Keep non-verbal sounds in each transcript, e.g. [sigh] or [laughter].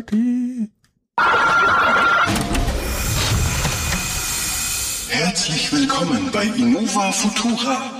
Party. Herzlich willkommen bei Innova Futura.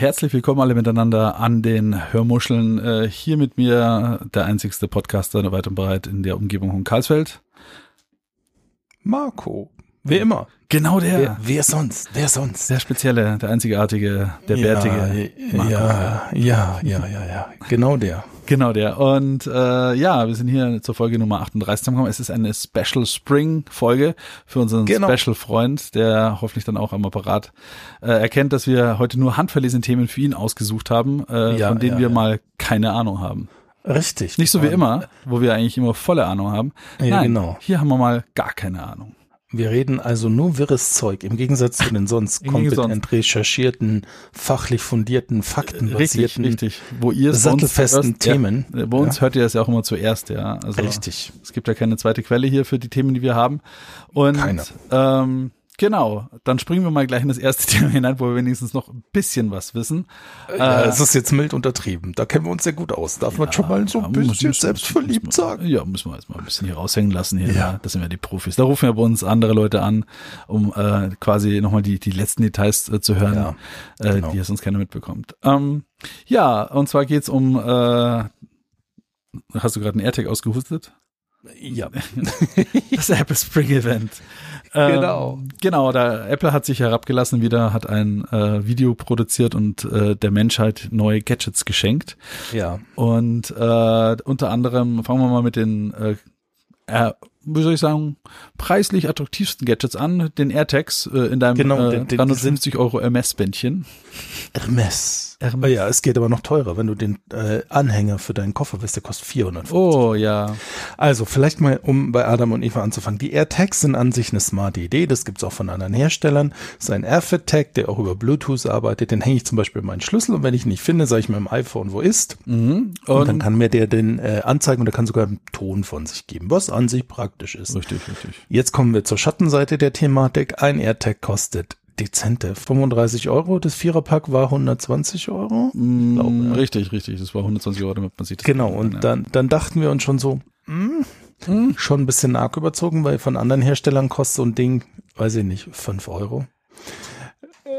Herzlich willkommen alle miteinander an den Hörmuscheln. Äh, hier mit mir der einzigste Podcaster weit und breit in der Umgebung von Karlsfeld. Marco. Wer immer. Genau der. Wer, wer sonst? Wer sonst? Der spezielle, der einzigartige, der ja, bärtige. Marco. Ja, ja, ja, ja, ja. Genau der. Genau der. Und äh, ja, wir sind hier zur Folge Nummer 38 gekommen. Es ist eine Special Spring Folge für unseren Genau. Special Freund, der hoffentlich dann auch am Apparat äh, erkennt, dass wir heute nur handverlesene Themen für ihn ausgesucht haben, äh, Ja, von denen ja, wir mal keine Ahnung haben. Richtig. Nicht so wie immer, wo wir eigentlich immer volle Ahnung haben. Ja, Nein, genau. hier haben wir mal gar keine Ahnung. Wir reden also nur wirres Zeug, im Gegensatz zu den sonst kompetent recherchierten, fachlich fundierten, Richtig, faktenbasierten, richtig. Wo ihr es bei uns sattelfesten zuerst- Themen. Ja, bei uns hört ihr es ja auch immer zuerst, ja. Also Richtig. Es gibt ja keine zweite Quelle hier für die Themen, die wir haben. Und Keine. Ähm, genau, dann springen wir mal gleich in das erste [laughs] Thema hinein, wo wir wenigstens noch ein bisschen was wissen. Ja, Äh, es ist jetzt mild untertrieben. Da kennen wir uns sehr gut aus. Darf man schon mal so Ja, ein bisschen muss- selbstverliebt muss man- sagen? Ja, müssen wir jetzt mal ein bisschen hier raushängen lassen hier. Ja. Ja. Das sind ja die Profis. Da rufen wir bei uns andere Leute an, um äh, quasi nochmal die, die letzten Details äh, zu hören, Ja, äh, genau. die ja sonst keiner mitbekommt. Ähm, ja, und zwar geht's um, äh, hast du gerade einen AirTag ausgehustet? Ja. [laughs] Das Apple Spring Event. Ähm, Genau. Genau, da Apple hat sich herabgelassen wieder, hat ein äh, Video produziert und äh, der Menschheit neue Gadgets geschenkt. Ja. Und äh, unter anderem fangen wir mal mit den, äh, äh, wie soll ich sagen, preislich attraktivsten Gadgets an, den AirTags äh, in deinem Genau, äh, den- den- 350 Euro MS-Bändchen. Hermes. Oh ja, es geht aber noch teurer, wenn du den äh, Anhänger für deinen Koffer willst, der kostet 450. Oh ja, Also vielleicht mal, um bei Adam und Eva anzufangen. Die AirTags sind an sich eine smarte Idee. Das gibt's auch von anderen Herstellern. Das ist ein AirFit-Tag, der auch über Bluetooth arbeitet. Den hänge ich zum Beispiel in meinen Schlüssel und wenn ich ihn nicht finde, sage ich meinem iPhone, wo ist. mhm. Und, und, dann kann mir der den äh, anzeigen und der kann sogar einen Ton von sich geben, was an sich praktisch ist. richtig, richtig. Jetzt kommen wir zur Schattenseite der Thematik. Ein AirTag kostet dezente 35 Euro. Das Viererpack war 120 Euro. Mm, glaube, ja. Richtig, richtig. Das war 120 Euro, damit man sieht. Genau, und dann, dann dachten wir uns schon so, hm, schon ein bisschen arg überzogen, weil von anderen Herstellern kostet so ein Ding, weiß ich nicht, 5 Euro.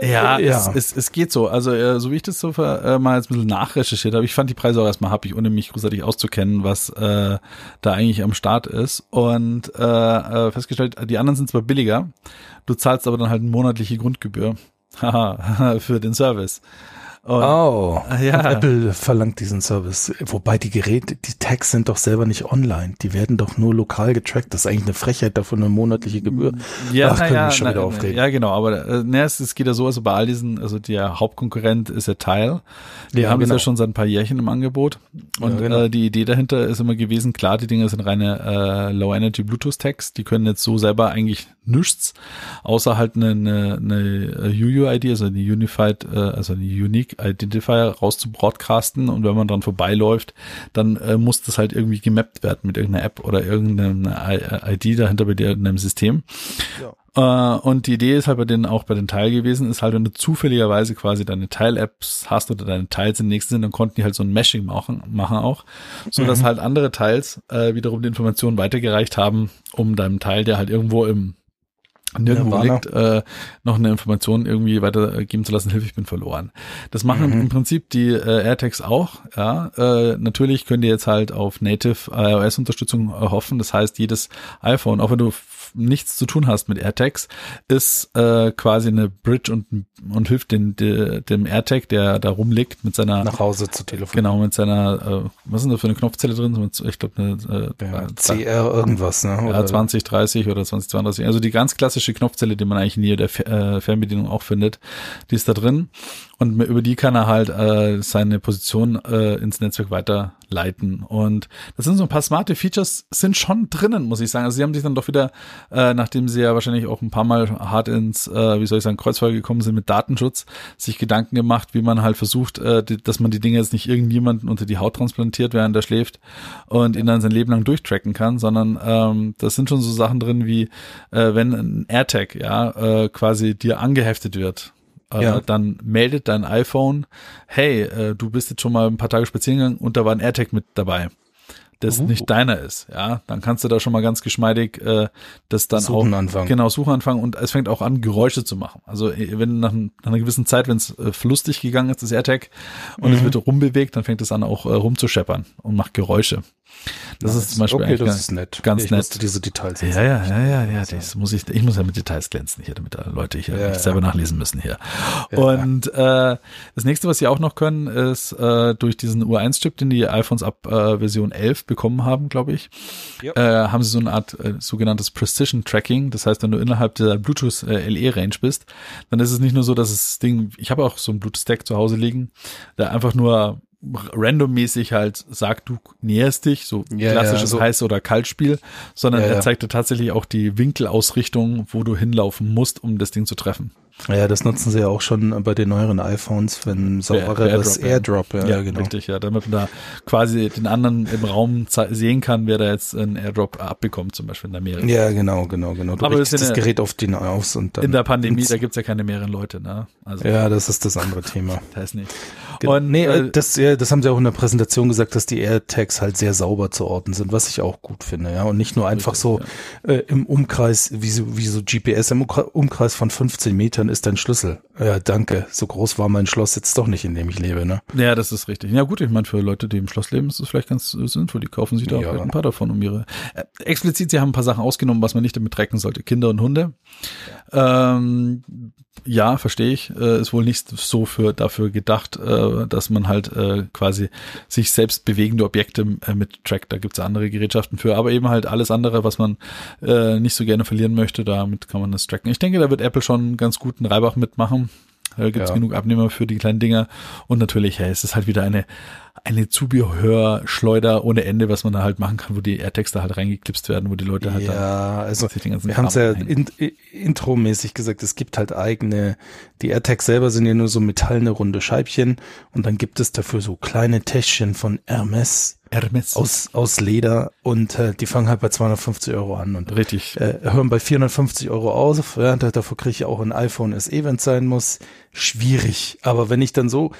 Ja, Ja. Es, es, es geht so. Also, äh, so wie ich das so ver, äh, mal jetzt ein bisschen nachrecherchiert habe, ich fand die Preise auch erstmal happig, ohne mich großartig auszukennen, was äh, da eigentlich am Start ist. Und äh, äh, festgestellt, die anderen sind zwar billiger, du zahlst aber dann halt eine monatliche Grundgebühr. [laughs] Haha, [laughs] für den Service. Und, Oh, ja. und Apple verlangt diesen Service. Wobei die Geräte, die Tags sind doch selber nicht online. Die werden doch nur lokal getrackt. Das ist eigentlich eine Frechheit, davon eine monatliche Gebühr. Ja, Ach, können ja, wir schon na, wieder aufregen. ja, genau, aber äh, ne, es, es geht ja so, also bei all diesen, also der Hauptkonkurrent ist ja Tile. Die Ja, haben genau. ja schon seit ein paar Jährchen im Angebot. Und Ja, genau. äh, die Idee dahinter ist immer gewesen, klar, die Dinger sind reine äh, Low-Energy Bluetooth-Tags, die können jetzt so selber eigentlich nichts, außer halt eine, eine, eine UUID, also eine Unified, äh, also eine Unique Identifier raus zu broadcasten und wenn man dran vorbeiläuft, dann äh, muss das halt irgendwie gemappt werden mit irgendeiner App oder irgendeiner ID dahinter bei dir in einem System. Äh, und die Idee ist halt bei den, auch bei den Teil gewesen, ist halt, wenn du zufälligerweise quasi deine Teil-Apps hast oder deine Teils im nächsten sind, dann konnten die halt so ein Meshing machen, machen auch, so dass halt andere Teils äh, wiederum die Informationen weitergereicht haben, um deinem Teil, der halt irgendwo im nirgendwo Nirvana. liegt, äh, noch eine Information irgendwie weitergeben zu lassen, Hilfe, ich bin verloren. Das machen im Prinzip die äh, AirTags auch, ja. Äh, natürlich könnt ihr jetzt halt auf Native iOS-Unterstützung äh, hoffen. Das heißt, jedes iPhone, auch wenn du nichts zu tun hast mit AirTags, ist äh, quasi eine Bridge und, und hilft den, de, dem AirTag, der da rumliegt, mit seiner Nach Hause zu telefonieren. Genau, mit seiner, äh, was ist denn da für eine Knopfzelle drin? Ich glaube, eine äh, Ja, äh, CR irgendwas, ne? ja, Oder- 2030 oder 2032. Also die ganz klassische Knopfzelle, die man eigentlich in jeder äh, Fernbedienung auch findet, die ist da drin. Und über die kann er halt äh, seine Position äh, ins Netzwerk weiterleiten. Und das sind so ein paar smarte Features, sind schon drinnen, muss ich sagen. Also sie haben sich dann doch wieder äh, nachdem sie ja wahrscheinlich auch ein paar Mal hart ins, äh, wie soll ich sagen, Kreuzfeuer gekommen sind mit Datenschutz, sich Gedanken gemacht, wie man halt versucht, äh, die, dass man die Dinge jetzt nicht irgendjemanden unter die Haut transplantiert, während er schläft und ihn dann sein Leben lang durchtracken kann, sondern ähm, das sind schon so Sachen drin wie, äh, wenn ein AirTag ja äh, quasi dir angeheftet wird äh, Ja. dann meldet dein iPhone, hey, äh, du bist jetzt schon mal ein paar Tage spazieren gegangen und da war ein AirTag mit dabei, das Uh. nicht deiner ist, ja, dann kannst du da schon mal ganz geschmeidig äh, das dann Suchen auch anfangen. genau Suchen anfangen und es fängt auch an Geräusche zu machen. Also äh, wenn nach, nach einer gewissen Zeit, wenn es äh, flustig gegangen ist, das AirTag und Mhm. es wird rumbewegt, dann fängt es an auch äh, rumzuscheppern und macht Geräusche. Das ist zum Beispiel okay, das ganz, ist nett. ganz ich nett. musste diese Details ja, ja, ja, ja, ja, das muss ich, ich muss ja mit Details glänzen hier, damit da Leute hier Ja, nicht ja. selber nachlesen müssen hier. Und äh, das nächste, was sie auch noch können, ist äh, durch diesen U1-Chip, den die iPhones ab äh, Version 11 bekommen haben, glaube ich, Ja. äh, haben sie so eine Art äh, sogenanntes Precision Tracking. Das heißt, wenn du innerhalb der Bluetooth äh, LE Range bist, dann ist es nicht nur so, dass das Ding, ich habe auch so ein Bluetooth Stack zu Hause liegen, der einfach nur randommäßig halt sagt, du näherst dich, so Ja, klassisches ja, so- Heiß- oder Kaltspiel, sondern Ja, er zeigt dir tatsächlich auch die Winkelausrichtung, wo du hinlaufen musst, um das Ding zu treffen. Ja, das nutzen sie ja auch schon bei den neueren iPhones, wenn sauberes Airdrop, ja. Airdrop, ja, Ja, genau. richtig, ja, damit man da quasi den anderen im Raum sehen kann, wer da jetzt einen Airdrop abbekommt, zum Beispiel in der Meere. Ja, genau, genau, genau. Du Aber das das eine- Gerät auf den aus und dann In der Pandemie, da gibt's ja keine mehreren Leute, ne? Also, Ja, das ist das andere Thema. das heißt nicht. Und, nee, äh, äh, das, ja, das haben sie auch in der Präsentation gesagt, dass die AirTags halt sehr sauber zu orten sind, was ich auch gut finde, ja. Und nicht nur einfach Richtig, so äh, im Umkreis, wie so, wie so GPS, im Umkre- Umkreis von 15 Metern ist dein Schlüssel. Ja, danke. So groß war mein Schloss jetzt doch nicht, in dem ich lebe, ne? Ja, das ist richtig. Ja gut, ich meine, für Leute, die im Schloss leben, ist das vielleicht ganz äh, sinnvoll. Die kaufen sich da Ja. vielleicht ein paar davon um ihre. Äh, explizit, sie haben ein paar Sachen ausgenommen, was man nicht damit tracken sollte. Kinder und Hunde. Ja, ähm, ja verstehe ich. Äh, ist wohl nicht so für dafür gedacht, äh, dass man halt äh, quasi sich selbst bewegende Objekte äh, mit trackt. Da gibt's andere Gerätschaften für, aber eben halt alles andere, was man äh, nicht so gerne verlieren möchte, damit kann man das tracken. Ich denke, da wird Apple schon einen ganz guten Reibach mitmachen. Da gibt's Ja. genug Abnehmer für die kleinen Dinger. Und natürlich, hey, es ist halt wieder eine, eine Zubehörschleuder ohne Ende, was man da halt machen kann, wo die AirTags da halt reingeklipst werden, wo die Leute halt dann Ja, also den ganzen wir haben es ja in, in, intromäßig gesagt, es gibt halt eigene, die AirTags selber sind ja nur so metallene runde Scheibchen und dann gibt es dafür so kleine Täschchen von Hermes Hermes. aus, aus Leder und äh, die fangen halt bei 250 Euro an und Richtig. äh, hören bei 450 Euro aus. Ja, da- davor kriege ich auch ein iPhone SE, wenn es sein muss. Schwierig. Aber wenn ich dann so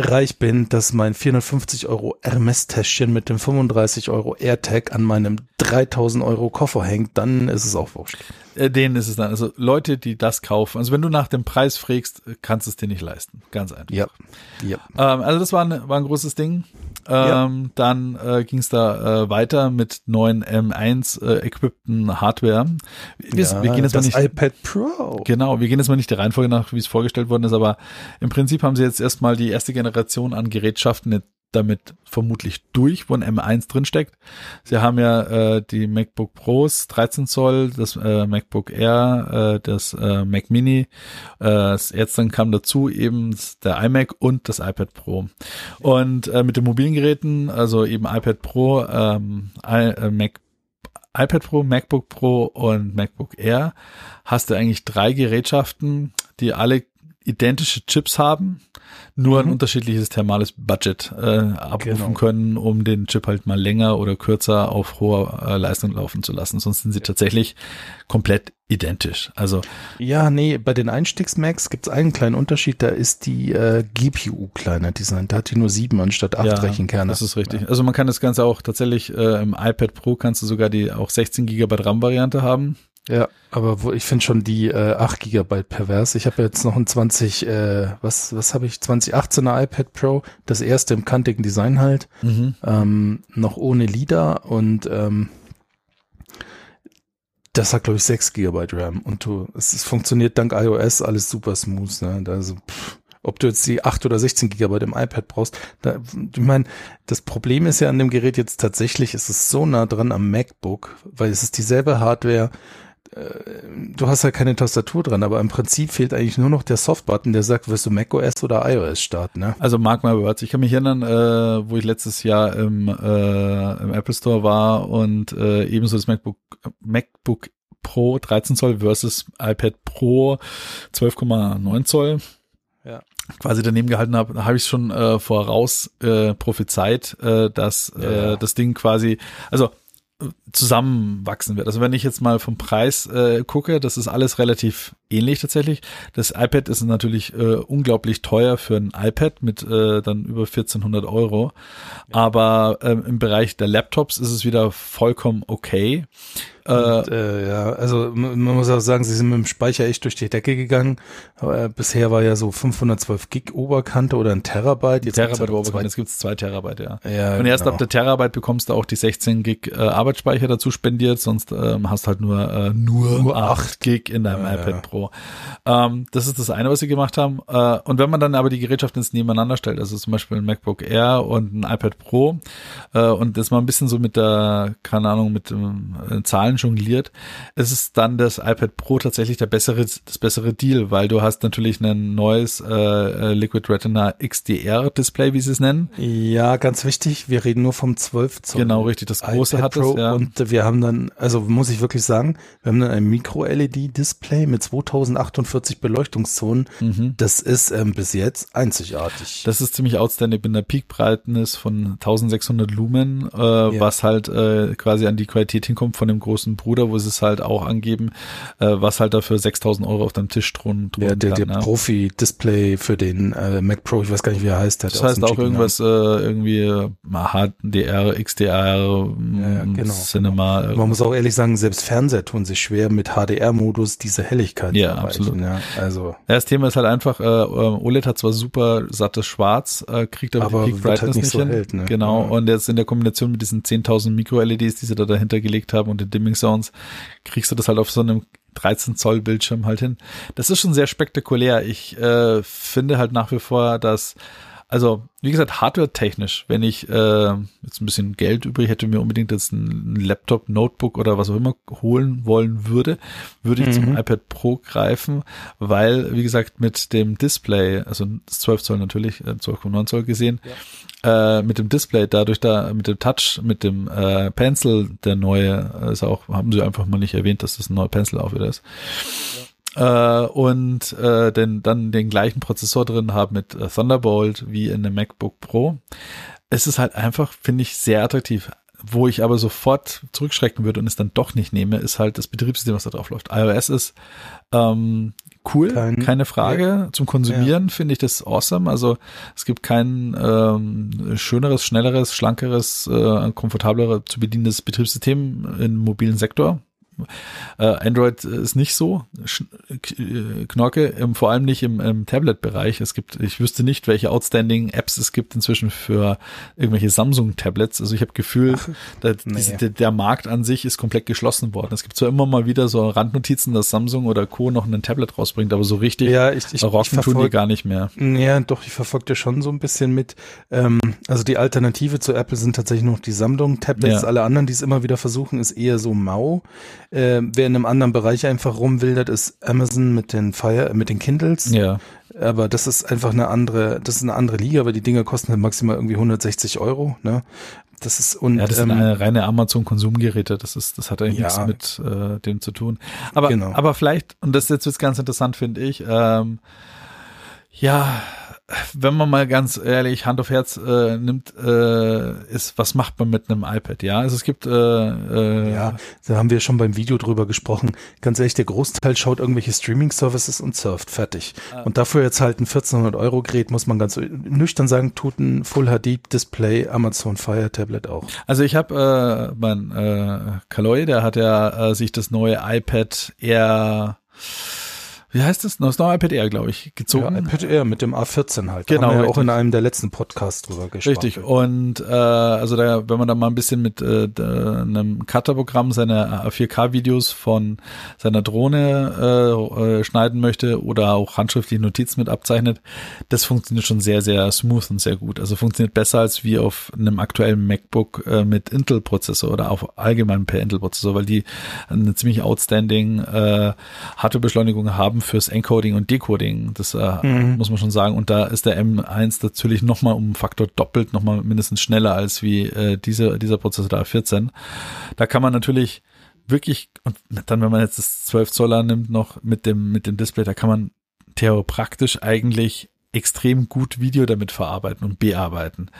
reich bin, dass mein 450 Euro Hermes-Täschchen mit dem 35 Euro AirTag an meinem 3000 Euro Koffer hängt, dann ist es auch wurscht. Äh, denen ist es dann. Also Leute, die das kaufen. Also wenn du nach dem Preis fragst, äh, kannst du es dir nicht leisten. Ganz einfach. Ja. Ja. Ähm, also das war ein, war ein großes Ding. Ähm, Dann äh, ging es da äh, weiter mit neuen M1 äh, Hardware. Wir, ja wir gehen jetzt mal das nicht iPad Pro. Genau, wir gehen jetzt mal nicht der Reihenfolge nach, wie es vorgestellt worden ist, aber im Prinzip haben sie jetzt erstmal die erste Generation an Gerätschaften damit vermutlich durch, wo ein M1 drinsteckt. Sie haben ja äh, die MacBook Pros 13 Zoll, das äh, MacBook Air, äh, das äh, Mac Mini, äh, jetzt dann kam dazu eben der iMac und das iPad Pro. Und äh, mit den mobilen Geräten, also eben iPad Pro, ähm, I, äh, Mac iPad Pro, MacBook Pro und MacBook Air hast du eigentlich drei Gerätschaften, die alle identische Chips haben, nur ein Mhm. unterschiedliches thermales Budget äh, abrufen Genau. können, um den Chip halt mal länger oder kürzer auf hoher äh, Leistung laufen zu lassen. Sonst sind sie tatsächlich komplett identisch. Also Ja, nee, bei den Einstiegs-Macs gibt es einen kleinen Unterschied, da ist die äh, GPU kleiner designt. Da hat die nur sieben anstatt acht ja, Rechenkerne. das ist richtig. Also man kann das Ganze auch tatsächlich äh, im iPad Pro kannst du sogar die auch 16 GB RAM-Variante haben. Ja, aber wo, ich finde schon die äh, 8 Gigabyte pervers. Ich habe jetzt noch ein 20, äh, was, was habe ich? 2018er iPad Pro, das erste im kantigen Design halt, ähm, noch ohne LIDAR und ähm, das hat, glaube ich, 6 Gigabyte RAM und du, es, es funktioniert dank iOS alles super smooth, ne? Also, pff, ob du jetzt die 8 oder 16 Gigabyte im iPad brauchst, da, ich meine, das Problem ist ja an dem Gerät jetzt tatsächlich, es ist so nah dran am MacBook, weil es ist dieselbe Hardware, du hast ja keine Tastatur dran, aber im Prinzip fehlt eigentlich nur noch der Softbutton, der sagt, wirst du macOS oder iOS starten, ne? Also mark my words. Ich kann mich erinnern, äh, wo ich letztes Jahr im, äh, im Apple Store war und äh, ebenso das MacBook, MacBook Pro 13 Zoll versus iPad Pro 12,9 Zoll. Ja. quasi daneben gehalten habe, habe ich schon äh, voraus äh, prophezeit, äh, dass Ja. äh, das Ding quasi, also äh, zusammenwachsen wird. Also wenn ich jetzt mal vom Preis äh, gucke, das ist alles relativ ähnlich tatsächlich. Das iPad ist natürlich äh, unglaublich teuer für ein iPad mit äh, dann über 1400 Euro. Aber ähm, im Bereich der Laptops ist es wieder vollkommen okay. Äh, Und, äh, ja, also man muss auch sagen, sie sind mit dem Speicher echt durch die Decke gegangen. Aber, äh, bisher war ja so 512 Gig Oberkante oder ein Terabyte. Jetzt gibt's Terabyte aber Oberkante, zwei- jetzt gibt's zwei Terabyte, ja. Ja, Und erst genau. ab der Terabyte bekommst du auch die 16 Gig äh, Arbeitsspeicher dazu spendiert, sonst ähm, hast halt nur äh, nur, Nur 8 Gig in deinem Ja, iPad ja. Pro. Ähm, das ist das eine, was sie gemacht haben. Äh, und wenn man dann aber die Gerätschaften jetzt nebeneinander stellt, also zum Beispiel ein MacBook Air und ein iPad Pro äh, und das mal ein bisschen so mit der, keine Ahnung, mit ähm, äh, Zahlen jongliert, ist es dann das iPad Pro tatsächlich der bessere, das bessere Deal, weil du hast natürlich ein neues äh, äh, Liquid Retina XDR Display, wie sie es nennen. Ja, ganz wichtig, wir reden nur vom 12 Zoll. Genau, richtig, das große iPad hat es, Pro ja. und wir haben dann, also muss ich wirklich sagen, wir haben dann ein Micro-LED-Display mit 2048 Beleuchtungszonen. Das ist ähm, bis jetzt einzigartig. Mhm. Das ist ziemlich outstanding mit einer Peak-Brightness von 1600 Lumen, äh, was halt äh, quasi an die Qualität hinkommt von dem großen Bruder, wo sie es halt auch angeben, äh, was halt dafür 6000 Euro auf deinem Tisch der thronen der, der kann. ja. Profi-Display für den äh, Mac Pro, ich weiß gar nicht, wie er heißt. Der Das heißt auch irgendwas, äh, irgendwie äh, HDR, XDR, ja, mm, genau, Cinema. Namen. Man muss auch ehrlich sagen, selbst Fernseher tun sich schwer mit HDR-Modus diese Helligkeit Ja, absolut. Ja, also, Ja, das Thema ist halt einfach, äh, äh, OLED hat zwar super sattes Schwarz, äh, kriegt aber, Aber die Peak halt Brightness nicht nicht so hin. hell, ne? Genau, Ja. und jetzt in der Kombination mit diesen 10.000 Mikro-LEDs, die sie da dahinter gelegt haben und den Dimming Zones, kriegst du das halt auf so einem 13 Zoll Bildschirm halt hin. Das ist schon sehr spektakulär. Ich äh, finde halt nach wie vor, dass also, wie gesagt, hardware-technisch, wenn ich äh, jetzt ein bisschen Geld übrig hätte, mir unbedingt jetzt ein Laptop, Notebook oder was auch immer holen wollen würde, würde ich zum iPad Pro greifen, weil, wie gesagt, mit dem Display, also das 12 Zoll natürlich, äh, 12,9 Zoll gesehen, äh, mit dem Display, dadurch da, mit dem Touch, mit dem äh, Pencil, der neue, äh, ist auch, haben sie einfach mal nicht erwähnt, dass das ein neuer Pencil auch wieder ist äh, und äh, den, dann den gleichen Prozessor drin haben mit äh, Thunderbolt wie in einem MacBook Pro. Es ist halt einfach, finde ich, sehr attraktiv. Wo ich aber sofort zurückschrecken würde und es dann doch nicht nehme, ist halt das Betriebssystem, was da drauf läuft. iOS ist ähm, cool, Kein- keine Frage. Zum Konsumieren finde ich das awesome. Also es gibt kein ähm, schöneres, schnelleres, schlankeres, äh, komfortableres zu bedienendes Betriebssystem im mobilen Sektor. Äh, Android ist nicht so sch- äh, Knorke, im, vor allem nicht im, im Tablet-Bereich. Es gibt, ich wüsste nicht, welche outstanding Apps es gibt inzwischen für irgendwelche Samsung-Tablets. Also ich habe Gefühl, da, diese, der, der Markt an sich ist komplett geschlossen worden. Es gibt zwar immer mal wieder so Randnotizen, dass Samsung oder Co. noch ein Tablet rausbringt, aber so richtig Ja, ich, ich, rocken ich tun die gar nicht mehr. Ja, doch, ich verfolge ja schon so ein bisschen mit. Ähm, also die Alternative zu Apple sind tatsächlich noch die Samsung-Tablets. Ja. Alle anderen, die es immer wieder versuchen, ist eher so mau. Ähm, wer in einem anderen Bereich einfach rumwildert, ist Amazon mit den Fire, mit den Kindles. Ja. Aber das ist einfach eine andere, das ist eine andere Liga, weil die Dinger kosten halt maximal irgendwie 160 Euro. Ne? Das ist und Ja, das sind ähm, eine reine Amazon-Konsumgeräte. Das ist, das hat eigentlich Ja. nichts mit äh, dem zu tun. Aber, Genau. aber vielleicht, und das jetzt wird's ganz interessant, finde ich, ähm, ja, wenn man mal ganz ehrlich Hand auf Herz äh, nimmt, äh, ist, was macht man mit einem iPad? Ja, also es gibt äh, äh, ja, da haben wir schon beim Video drüber gesprochen. Ganz ehrlich, der Großteil schaut irgendwelche Streaming-Services und surft, fertig. Ah. Und dafür jetzt halt ein 1400 Euro Gerät, muss man ganz nüchtern sagen, tut ein Full HD Display Amazon Fire Tablet auch. Also ich habe äh, mein äh, Kaloy, der hat ja äh, sich das neue iPad Air, wie heißt das? Das neue iPad Air, glaube ich, Ja, gezogen. iPad Air mit dem A14 halt. Genau, Da haben wir ja auch in einem der letzten Podcasts drüber gesprochen. Richtig. Und äh, also da, wenn man da mal ein bisschen mit äh, einem Cutter-Programm seine 4K-Videos von seiner Drohne äh, äh, schneiden möchte oder auch handschriftliche Notizen mit abzeichnet, das funktioniert schon sehr, sehr smooth und sehr gut. Also funktioniert besser als wie auf einem aktuellen MacBook äh, mit Intel-Prozessor oder auch allgemein per Intel-Prozessor, weil die eine ziemlich outstanding äh, Hardwarebeschleunigung haben fürs Encoding und Decoding. Das äh, muss man schon sagen. Und da ist der M1 natürlich nochmal um einen Faktor doppelt, nochmal mindestens schneller als wie äh, diese, dieser Prozessor der A14. Da kann man natürlich wirklich, und dann, wenn man jetzt das 12 Zoller nimmt, noch mit dem, mit dem Display, da kann man theoretisch eigentlich extrem gut Video damit verarbeiten und bearbeiten.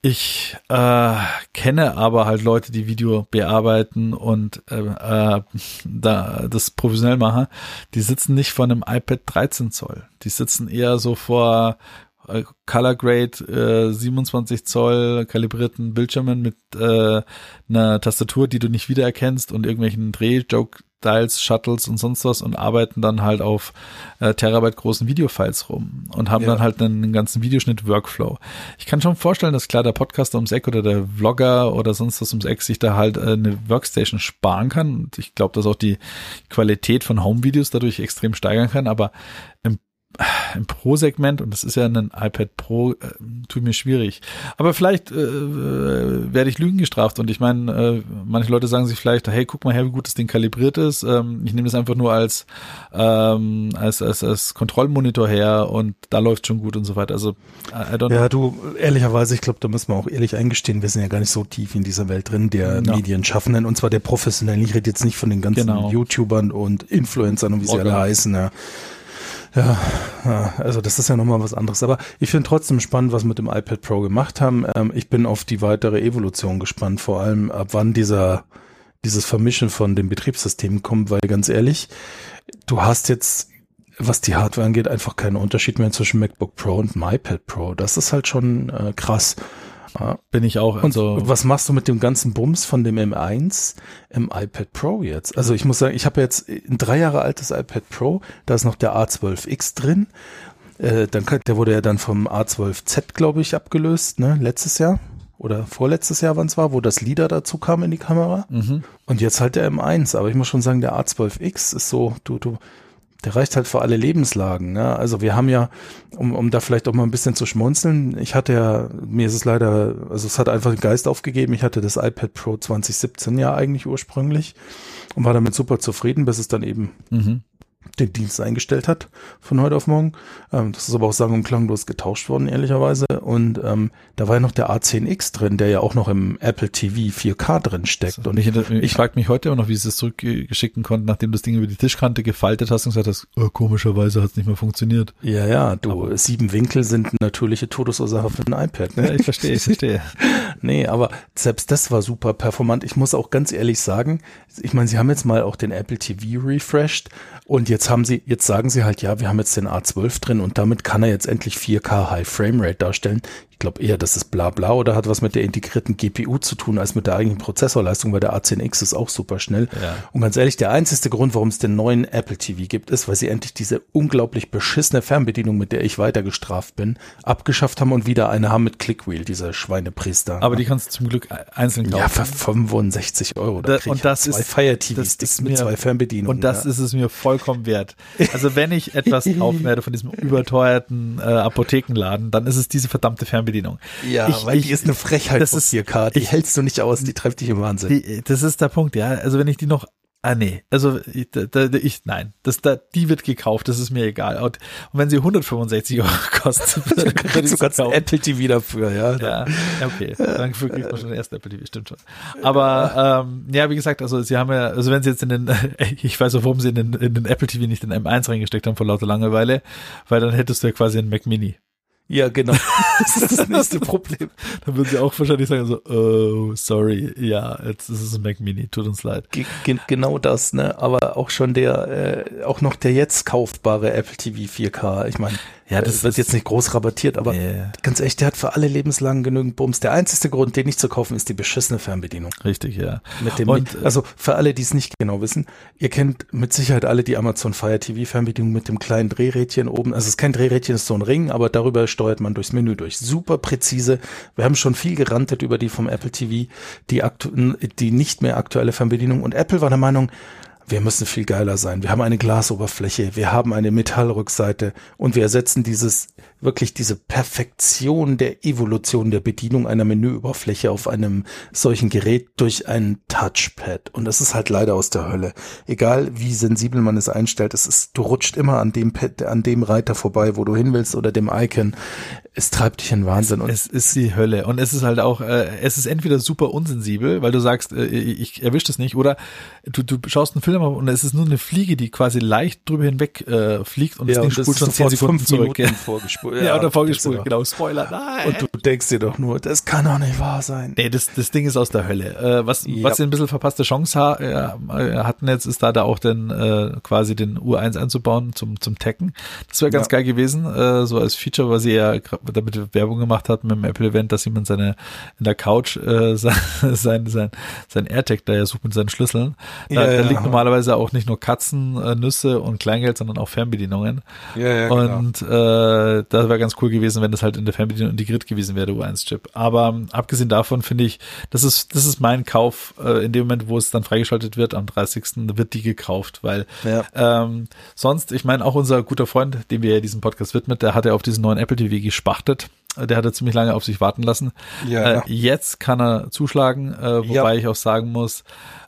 Ich äh, kenne aber halt Leute, die Video bearbeiten und äh, äh, da das professionell machen. Die sitzen nicht vor einem iPad 13 Zoll. Die sitzen eher so vor äh, Color Grade äh, 27 Zoll kalibrierten Bildschirmen mit äh, einer Tastatur, die du nicht wiedererkennst und irgendwelchen Drehjoke Dials, Shuttles und sonst was und arbeiten dann halt auf äh, Terabyte großen Videofiles rum und haben ja. dann halt einen, einen ganzen Videoschnitt-Workflow. Ich kann schon vorstellen, dass klar der Podcaster ums Eck oder der Vlogger oder sonst was ums Eck sich da halt äh, eine Workstation sparen kann. Und ich glaube, dass auch die Qualität von Home-Videos dadurch extrem steigern kann, aber im im Pro-Segment, und das ist ja ein iPad Pro, äh, tut mir schwierig. Aber vielleicht äh, äh, werde ich Lügen gestraft. Und ich meine, äh, manche Leute sagen sich vielleicht, hey, guck mal her, wie gut das Ding kalibriert ist. Ähm, ich nehme das einfach nur als, ähm, als, als, als Kontrollmonitor her und da läuft schon gut und so weiter. Also, I don't Ja, du, ehrlicherweise, ich glaube, da müssen wir auch ehrlich eingestehen, wir sind ja gar nicht so tief in dieser Welt drin, der no. Medienschaffenden, und zwar der professionellen. Ich rede jetzt nicht von den ganzen genau. YouTubern und Influencern und wie sie alle heißen, ja ja, also das ist ja nochmal was anderes. Aber ich finde trotzdem spannend, was mit dem iPad Pro gemacht haben. Ähm, ich bin auf die weitere Evolution gespannt, vor allem ab wann dieser, dieses Vermischen von den Betriebssystemen kommt, weil ganz ehrlich, du hast jetzt, was die Hardware angeht, einfach keinen Unterschied mehr zwischen MacBook Pro und iPad Pro. Das ist halt schon äh, krass. Ja. Bin ich auch. Also und was machst du mit dem ganzen Bums von dem M1 im iPad Pro jetzt? Also ich muss sagen, ich habe jetzt ein drei Jahre altes iPad Pro, da ist noch der A12X drin. Äh, dann, der wurde ja dann vom A12Z, glaube ich, abgelöst, ne, letztes Jahr oder vorletztes Jahr, wann es war, wo das LIDAR dazu kam in die Kamera. Mhm. Und jetzt halt der M1. Aber ich muss schon sagen, der A12X ist so, du, du, der reicht halt für alle Lebenslagen. Ne? Also wir haben ja, um, um da vielleicht auch mal ein bisschen zu schmunzeln, ich hatte ja, mir ist es leider, also es hat einfach den Geist aufgegeben, ich hatte das iPad Pro 2017 ja eigentlich ursprünglich und war damit super zufrieden, bis es dann eben mhm den Dienst eingestellt hat von heute auf morgen. Ähm, das ist aber auch sang- und klanglos getauscht worden, ehrlicherweise. Und ähm, da war ja noch der A10X drin, der ja auch noch im Apple TV 4K drin steckt. und ich, ich, frage mich heute immer noch, wie sie es zurückgeschicken konnten, nachdem das Ding über die Tischkante gefaltet hast und gesagt hast, oh, komischerweise hat es nicht mehr funktioniert. Ja, ja, du, aber sieben Winkel sind natürliche Todesursache für ein iPad. Ne? Ja, ich verstehe, ich verstehe. [laughs] nee, aber selbst das war super performant. Ich muss auch ganz ehrlich sagen, ich meine, sie haben jetzt mal auch den Apple TV refreshed und jetzt haben sie, jetzt sagen sie halt, ja, wir haben jetzt den A12 drin und damit kann er jetzt endlich 4K High Frame Rate darstellen. Ich glaube eher, das ist bla bla oder hat was mit der integrierten GPU zu tun als mit der eigentlichen Prozessorleistung, weil der A10X ist auch super schnell. Ja. Und ganz ehrlich, der einzige Grund, warum es den neuen Apple TV gibt, ist, weil sie endlich diese unglaublich beschissene Fernbedienung, mit der ich weiter gestraft bin, abgeschafft haben und wieder eine haben mit Clickwheel, dieser Schweinepriester. Aber die kannst du zum Glück einzeln kaufen. Ja, für 65 Euro. Da und das zwei ist, Fire TV-Sticks mit zwei Fernbedienungen. Und das ja. ist es mir vollkommen wert. Also wenn ich etwas [laughs] kaufen werde von diesem überteuerten äh, Apothekenladen, dann ist es diese verdammte Fernbedienung. Ja, ich, weil ich, die ist eine Frechheit das ist, 4K. Die ich, hältst du nicht aus, die treibt dich im Wahnsinn. Die, das ist der Punkt, ja. Also wenn ich die noch Ah nee, also ich, da, ich nein, das da die wird gekauft, das ist mir egal. Und, wenn sie 165 Euro [laughs] kostet, [laughs] dann kriegst du ganz Apple TV dafür, ja. Ja, okay, dann kriegt man schon den ersten Apple TV, stimmt schon. Aber ähm, ja, wie gesagt, also sie haben ja, also wenn sie jetzt in den, [laughs] ich weiß auch, warum sie in den, in den Apple TV nicht in M1 reingesteckt haben vor lauter Langeweile, weil dann hättest du ja quasi einen Mac Mini. Ja, genau. [laughs] Das ist das nächste [laughs] Problem. Dann würden sie auch wahrscheinlich sagen so, oh, sorry, ja, jetzt ist es ein Mac Mini, tut uns leid. Ge genau das, ne? Aber auch schon der, äh, auch noch der jetzt kaufbare Apple TV 4K. Ich meine, ja, das wird jetzt nicht groß rabattiert, aber yeah. ganz echt, der hat für alle Lebenslagen genügend Bums. Der einzige Grund, den nicht zu kaufen, ist die beschissene Fernbedienung. Richtig, ja. Mit dem, Und, also für alle, die es nicht genau wissen, ihr kennt mit Sicherheit alle die Amazon Fire TV Fernbedienung mit dem kleinen Drehrädchen oben. Also es ist kein Drehrädchen, es ist so ein Ring, aber darüber steuert man durchs Menü durch. Super präzise. Wir haben schon viel gerantet über die vom Apple TV, die, aktu die nicht mehr aktuelle Fernbedienung. Und Apple war der Meinung, wir müssen viel geiler sein. Wir haben eine Glasoberfläche, wir haben eine Metallrückseite und wir ersetzen dieses, wirklich diese Perfektion der Evolution der Bedienung einer Menüoberfläche auf einem solchen Gerät durch ein Touchpad. Und das ist halt leider aus der Hölle. Egal wie sensibel man es einstellt, es ist, du rutscht immer an dem Pad, an dem Reiter vorbei, wo du hin willst oder dem Icon Es treibt dich in Wahnsinn. Und es ist die Hölle. Und es ist halt auch, äh, es ist entweder super unsensibel, weil du sagst, äh, ich erwische das nicht, oder du, du schaust einen Film und es ist nur eine Fliege, die quasi leicht drüber hinweg äh, fliegt und ja, das Ding spult schon zehn Sekunden zurück. Minuten [laughs] vorgespult. Ja, oder denkst vorgespult, genau. Spoiler, nein. Und du denkst dir doch nur, das kann doch nicht wahr sein. Nee, das, das Ding ist aus der Hölle. Äh, was, Ja. was sie ein bisschen verpasste Chance ha äh, hatten jetzt, ist da da auch den, äh, quasi den U1 einzubauen zum, zum Tacken. Das wäre ganz Ja. geil gewesen, äh, so als Feature, weil sie ja damit Werbung gemacht hat mit dem Apple-Event, dass jemand seine, in der Couch, äh, [laughs] sein, sein, sein, sein AirTag da ja sucht mit seinen Schlüsseln. Da, Ja, da ja. liegt normalerweise auch nicht nur Katzen, äh, Nüsse und Kleingeld, sondern auch Fernbedienungen. Ja, ja, genau. Und äh, das wäre ganz cool gewesen, wenn das halt in der Fernbedienung integriert gewesen wäre, der U1-Chip. Aber ähm, abgesehen davon finde ich, das ist, das ist mein Kauf äh, in dem Moment, wo es dann freigeschaltet wird, am 30. wird die gekauft, weil ähm, sonst, ich meine, auch unser guter Freund, dem wir ja diesen Podcast widmet, der hat ja auf diesen neuen Apple TV gespachtet. Äh, Der hatte ziemlich lange auf sich warten lassen. Ja. Äh, jetzt kann er zuschlagen, äh, wobei Ja. ich auch sagen muss,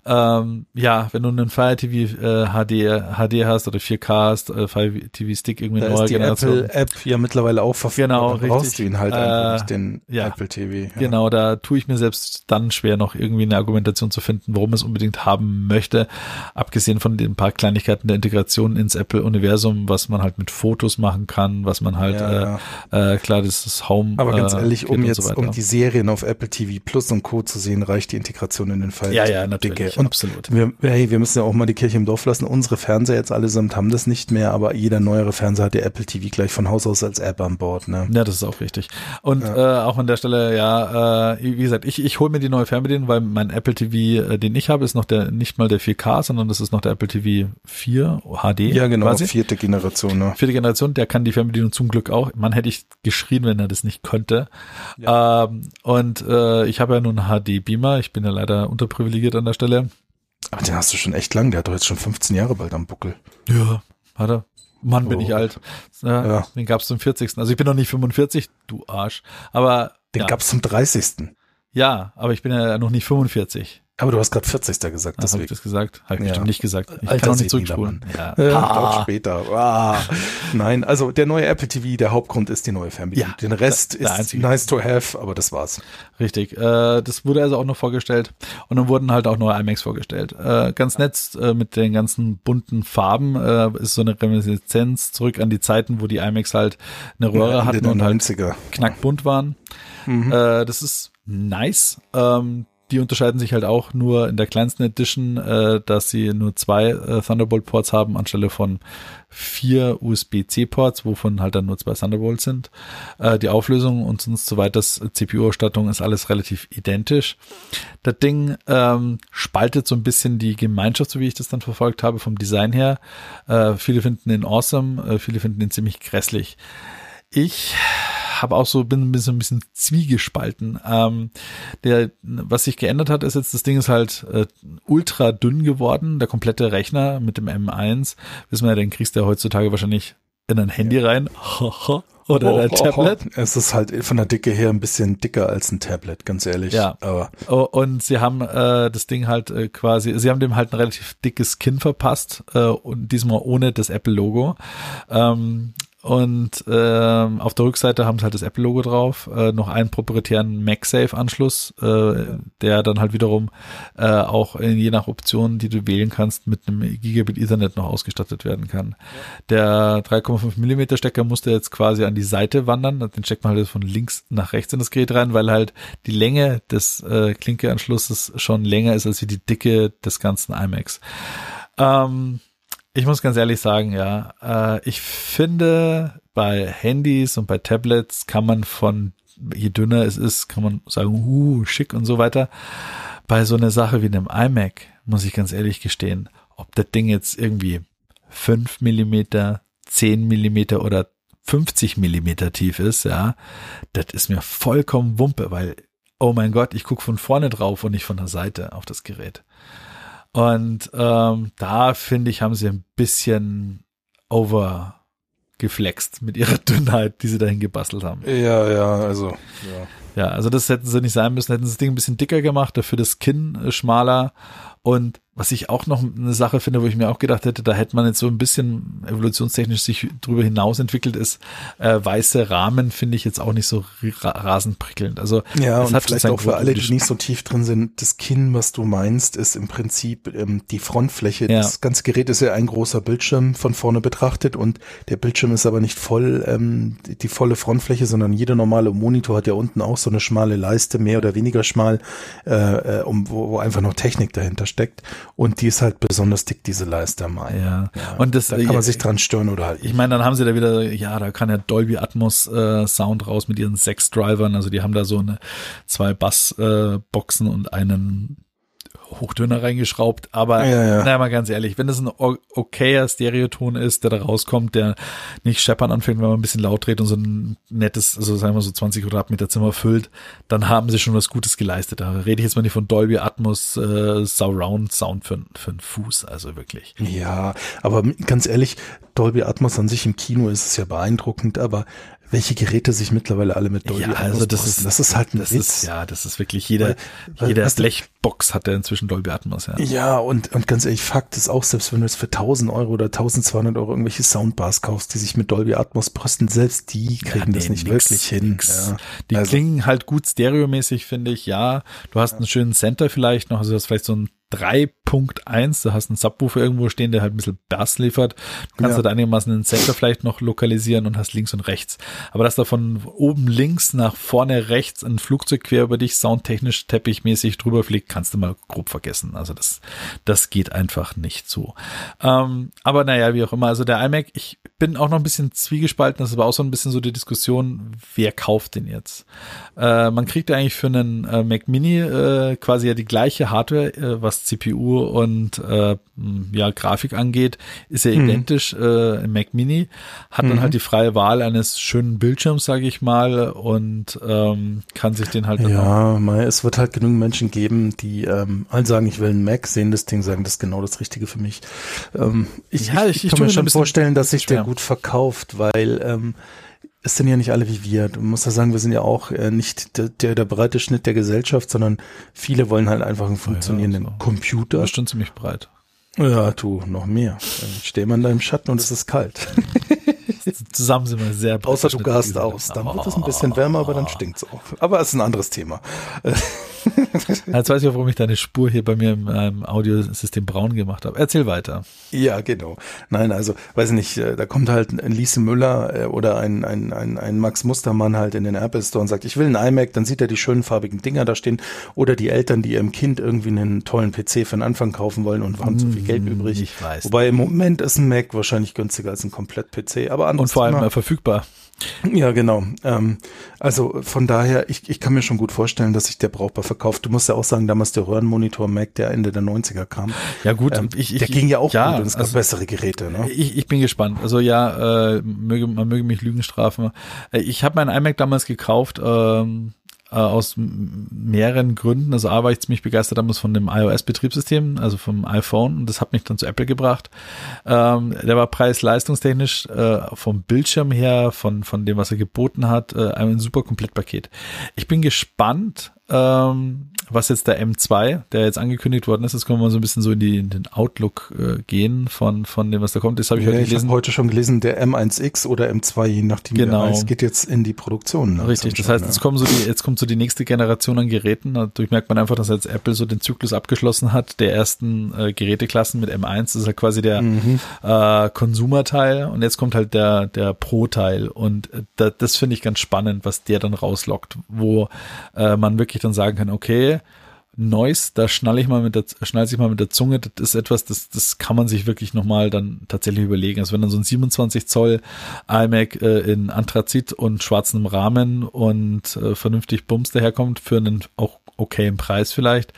ähm, ja, wenn du einen Fire TV äh, HD, HD hast oder 4K hast, äh, Fire TV Stick irgendwie Da neuer ist die Generation. Apple-App ja mittlerweile auch verfügbar. Genau, brauchst richtig. du ihn halt Äh, einfach nicht, den ja. Apple TV. Ja. Genau, da tue ich mir selbst dann schwer, noch irgendwie eine Argumentation zu finden, warum es unbedingt haben möchte. Abgesehen von den paar Kleinigkeiten der Integration ins Apple-Universum, was man halt mit Fotos machen kann, was man halt, Ja, äh, äh, klar, das ist Home. Aber ganz äh, ehrlich, um jetzt, so um die Serien auf Apple TV Plus und Co. zu sehen, reicht die Integration in den Fall. Ja, ja, natürlich, Dicke. Und absolut. wir, hey, wir müssen ja auch mal die Kirche im Dorf lassen. Unsere Fernseher jetzt allesamt haben das nicht mehr, aber jeder neuere Fernseher hat ja Apple TV gleich von Haus aus als App an Bord. Ne? Ja, das ist auch richtig. Und äh, auch an der Stelle, ja, äh, wie gesagt, ich, ich hole mir die neue Fernbedienung, weil mein Apple TV, äh, den ich habe, ist noch der nicht mal der 4K, sondern das ist noch der Apple TV 4 HD. Ja, genau, Quasi. vierte Generation. Ne? Vierte Generation, der kann die Fernbedienung zum Glück auch. Man hätte ich geschrien, wenn er das nicht könnte. Ähm, und äh, ich habe ja nun HD-Beamer. Ich bin ja leider unterprivilegiert an der Stelle. Aber den hast du schon echt lang. Der hat doch jetzt schon 15 Jahre bald am Buckel. Ja, hat er. Mann, bin Oh. ich alt. Ja, Ja. Den gab's zum 40. Also ich bin noch nicht 45, du Arsch. Aber Den ja, gab's zum 30. ja, aber ich bin ja noch nicht 45. Aber du hast gerade 40. gesagt, Das habe ich das gesagt? Habe ich Ja. bestimmt nicht gesagt. Ich Alter kann auch nicht zurückspulen. Ja. Ja, Ah. später. Ah. Nein, also der neue Apple TV, der Hauptgrund ist die neue Fernbedienung. Ja, Den Rest der ist nice to have, aber das war's. Richtig. Äh, das wurde also auch noch vorgestellt. Und dann wurden halt auch neue iMacs vorgestellt. Äh, ganz nett äh, mit den ganzen bunten Farben. Äh, ist so eine Reminiszenz zurück an die Zeiten, wo die iMacs halt eine Röhre Ende hatten und halt 90er. knackbunt waren. Mhm. Äh, das ist nice. Ähm, die unterscheiden sich halt auch nur in der kleinsten Edition, äh, dass sie nur zwei äh, Thunderbolt-Ports haben, anstelle von vier USB-C-Ports, wovon halt dann nur zwei Thunderbolts sind. Äh, die Auflösung und sonst soweit das CPU-Ausstattung ist alles relativ identisch. Das Ding ähm, spaltet so ein bisschen die Gemeinschaft, so wie ich das dann verfolgt habe, vom Design her. Äh, viele finden ihn awesome, äh, viele finden ihn ziemlich grässlich. Ich habe auch so bin, bin so ein bisschen zwiegespalten. Ähm, der, was sich geändert hat, ist jetzt das Ding ist halt äh, ultra dünn geworden. Der komplette Rechner mit dem M1, wissen wir ja, den kriegst du ja heutzutage wahrscheinlich in ein Handy rein [laughs] oder dein Tablet. Es ist halt von der Dicke her ein bisschen dicker als ein Tablet, ganz ehrlich. Ja. Aber Oh, und sie haben äh, das Ding halt äh, quasi, sie haben dem halt ein relativ dickes Kinn verpasst äh, und diesmal ohne das Apple-Logo. Ähm, und ähm, auf der Rückseite haben sie halt das Apple-Logo drauf, äh, noch einen proprietären MagSafe-Anschluss, äh, der dann halt wiederum äh, auch in, je nach Option, die du wählen kannst, mit einem Gigabit Ethernet noch ausgestattet werden kann. Der 3,5 Millimeter Stecker musste jetzt quasi an die Seite wandern, den steckt man halt von links nach rechts in das Gerät rein, weil halt die Länge des äh, Klinkeanschlusses schon länger ist als die Dicke des ganzen iMacs. Ähm, ich muss ganz ehrlich sagen, ja, äh, ich finde, bei Handys und bei Tablets kann man von, je dünner es ist, kann man sagen, uh, schick und so weiter. Bei so einer Sache wie einem iMac, muss ich ganz ehrlich gestehen, ob das Ding jetzt irgendwie 5 Millimeter, 10 Millimeter oder 50 Millimeter tief ist, ja, das ist mir vollkommen Wumpe, weil, oh mein Gott, ich gucke von vorne drauf und nicht von der Seite auf das Gerät. Und ähm, da finde ich, haben sie ein bisschen overgeflext mit ihrer [laughs] Dünnheit, die sie dahin gebastelt haben. ja, ja, also ja. Ja, also das hätten sie nicht sein müssen, hätten sie das Ding ein bisschen dicker gemacht, dafür das Kinn äh, schmaler und was ich auch noch eine Sache finde, wo ich mir auch gedacht hätte, da hätte man jetzt so ein bisschen evolutionstechnisch sich drüber hinaus entwickelt, ist äh, weiße Rahmen finde ich jetzt auch nicht so ra rasend prickelnd. Also ja, und vielleicht auch für alle, die nicht so tief drin sind, das Kinn, was du meinst, ist im Prinzip ähm, die Frontfläche. Ja. Das ganze Gerät ist ja ein großer Bildschirm von vorne betrachtet und der Bildschirm ist aber nicht voll ähm, die volle Frontfläche, sondern jeder normale Monitor hat ja unten auch so eine schmale Leiste, mehr oder weniger schmal, äh, äh um, wo, wo einfach noch Technik dahinter steckt. Und die ist halt besonders dick, diese Leiste mal. Ja. ja. Und das, da kann man sich dran stören oder halt. Ich meine, dann haben sie da wieder, ja, da kann ja Dolby Atmos äh, Sound raus mit ihren sechs Drivern. Also die haben da so eine zwei Bassboxen äh, und einen Hochtöner reingeschraubt, aber ja, ja. naja, mal ganz ehrlich, wenn das ein okayer Stereoton ist, der da rauskommt, der nicht scheppern anfängt, wenn man ein bisschen laut dreht und so ein nettes, also sagen wir so 20 Quadratmeter Zimmer füllt, dann haben sie schon was Gutes geleistet. Da rede ich jetzt mal nicht von Dolby Atmos äh, Surround Sound für, für einen Fuß, also wirklich. Ja, aber ganz ehrlich, Dolby Atmos an sich im Kino ist es ja beeindruckend, aber welche Geräte sich mittlerweile alle mit Dolby ja, also das ist, das ist halt ein das Witz. Ist, ja, das ist wirklich jeder, weil, jeder Blechbox hat ja inzwischen Dolby Atmos, ja. Ja, und, und ganz ehrlich, Fakt ist auch, selbst wenn du jetzt für 1000 Euro oder 1200 Euro irgendwelche Soundbars kaufst, die sich mit Dolby Atmos brösten, selbst die kriegen ja, nee, das nicht nix, wirklich hin. Ja. Die also. klingen halt gut stereomäßig, finde ich, ja. Du hast einen schönen Center vielleicht noch, also du hast vielleicht so ein 3.1, du hast einen Subwoofer irgendwo stehen, der halt ein bisschen Bass liefert. Du kannst ja. halt einigermaßen einen Center vielleicht noch lokalisieren und hast links und rechts. Aber dass da von oben links nach vorne rechts ein Flugzeug quer über dich soundtechnisch teppichmäßig drüber fliegt, kannst du mal grob vergessen. Also das, das geht einfach nicht so. Ähm, aber naja, wie auch immer. Also der iMac, ich bin auch noch ein bisschen zwiegespalten. Das war auch so ein bisschen so die Diskussion, wer kauft den jetzt? Äh, man kriegt eigentlich für einen äh, Mac Mini äh, quasi ja die gleiche Hardware, äh, was CPU und äh, ja Grafik angeht, ist ja mhm. identisch äh, im Mac Mini. Hat mhm. dann halt die freie Wahl eines schönen Bildschirms, sage ich mal, und ähm, kann sich den halt. Ja, mal, es wird halt genug Menschen geben, die ähm, halt sagen, ich will einen Mac, sehen das Ding, sagen, das ist genau das Richtige für mich. Ähm, ich, ja, ich, ich, kann mir schon vorstellen, dass sich der gut verkauft, weil ähm, es sind ja nicht alle wie wir. Du musst ja sagen, wir sind ja auch äh, nicht der, der, breite Schnitt der Gesellschaft, sondern viele wollen halt einfach einen funktionierenden ja, so. Computer. Das ist schon ziemlich breit. Ja, du, noch mehr. Äh, steh mal in deinem Schatten und es ist kalt. [laughs] [laughs] Zusammen sind wir sehr. Außer du gast aus. Dann wird es ein bisschen wärmer, aber dann stinkt's auch. Aber es ist ein anderes Thema. [laughs] Jetzt weiß ich auch, warum ich deine Spur hier bei mir im ähm, Audiosystem braun gemacht habe. Erzähl weiter. Ja, genau. Nein, also, weiß ich nicht, äh, da kommt halt ein Lise Müller äh, oder ein, ein, ein, ein Max Mustermann halt in den Apple Store und sagt, ich will einen iMac, dann sieht er die schönen farbigen Dinger da stehen. Oder die Eltern, die ihrem Kind irgendwie einen tollen PC für den Anfang kaufen wollen und haben zu viel Geld hm, übrig. Ich weiß. Wobei im Moment ist ein Mac wahrscheinlich günstiger als ein Komplett-PC. Aber Und vor allem Thema. verfügbar. Ja, genau. Ähm, also von daher, ich, ich kann mir schon gut vorstellen, dass sich der brauchbar verkauft. Du musst ja auch sagen, damals der Röhrenmonitor Mac, der Ende der 90er kam. Ja gut, ähm, ich, ich, der ging ja auch ja, gut und es gab also, bessere Geräte. Ne? Ich, ich bin gespannt. Also ja, äh, möge, man möge mich Lügen strafen. Äh, ich habe meinen iMac damals gekauft, ähm, äh, aus mehreren Gründen. Also A war ich ziemlich begeistert damals von dem iOS-Betriebssystem, also vom iPhone und das hat mich dann zu Apple gebracht. Ähm, der war preis-leistungstechnisch äh, vom Bildschirm her, von, von dem, was er geboten hat, äh, ein super Komplettpaket. Ich bin gespannt, ähm, was jetzt der M2, der jetzt angekündigt worden ist, jetzt können wir mal so ein bisschen so in, die, in den Outlook äh, gehen von, von dem, was da kommt. Das habe ich ja, heute gelesen. Ich heute schon gelesen, der M1X oder M2, je nachdem. Genau. Es geht jetzt in die Produktion. Ne, Richtig. Das heißt, jetzt kommen so die, jetzt kommt so die nächste Generation an Geräten. Dadurch merkt man einfach, dass jetzt Apple so den Zyklus abgeschlossen hat, der ersten äh, Geräteklassen mit M1. Das ist ja quasi der mhm. äh, Konsumerteil und jetzt kommt halt der, der Pro-Teil. Und äh, da, das finde ich ganz spannend, was der dann rauslockt, wo äh, man wirklich dann sagen kann, okay, Noise, da schnalle ich mal mit der, schnall ich mal mit der Zunge, das ist etwas, das, das kann man sich wirklich nochmal dann tatsächlich überlegen. Also wenn dann so ein 27 Zoll iMac äh, in Anthrazit und schwarzem Rahmen und äh, vernünftig Bums daherkommt für einen auch okayen Preis vielleicht,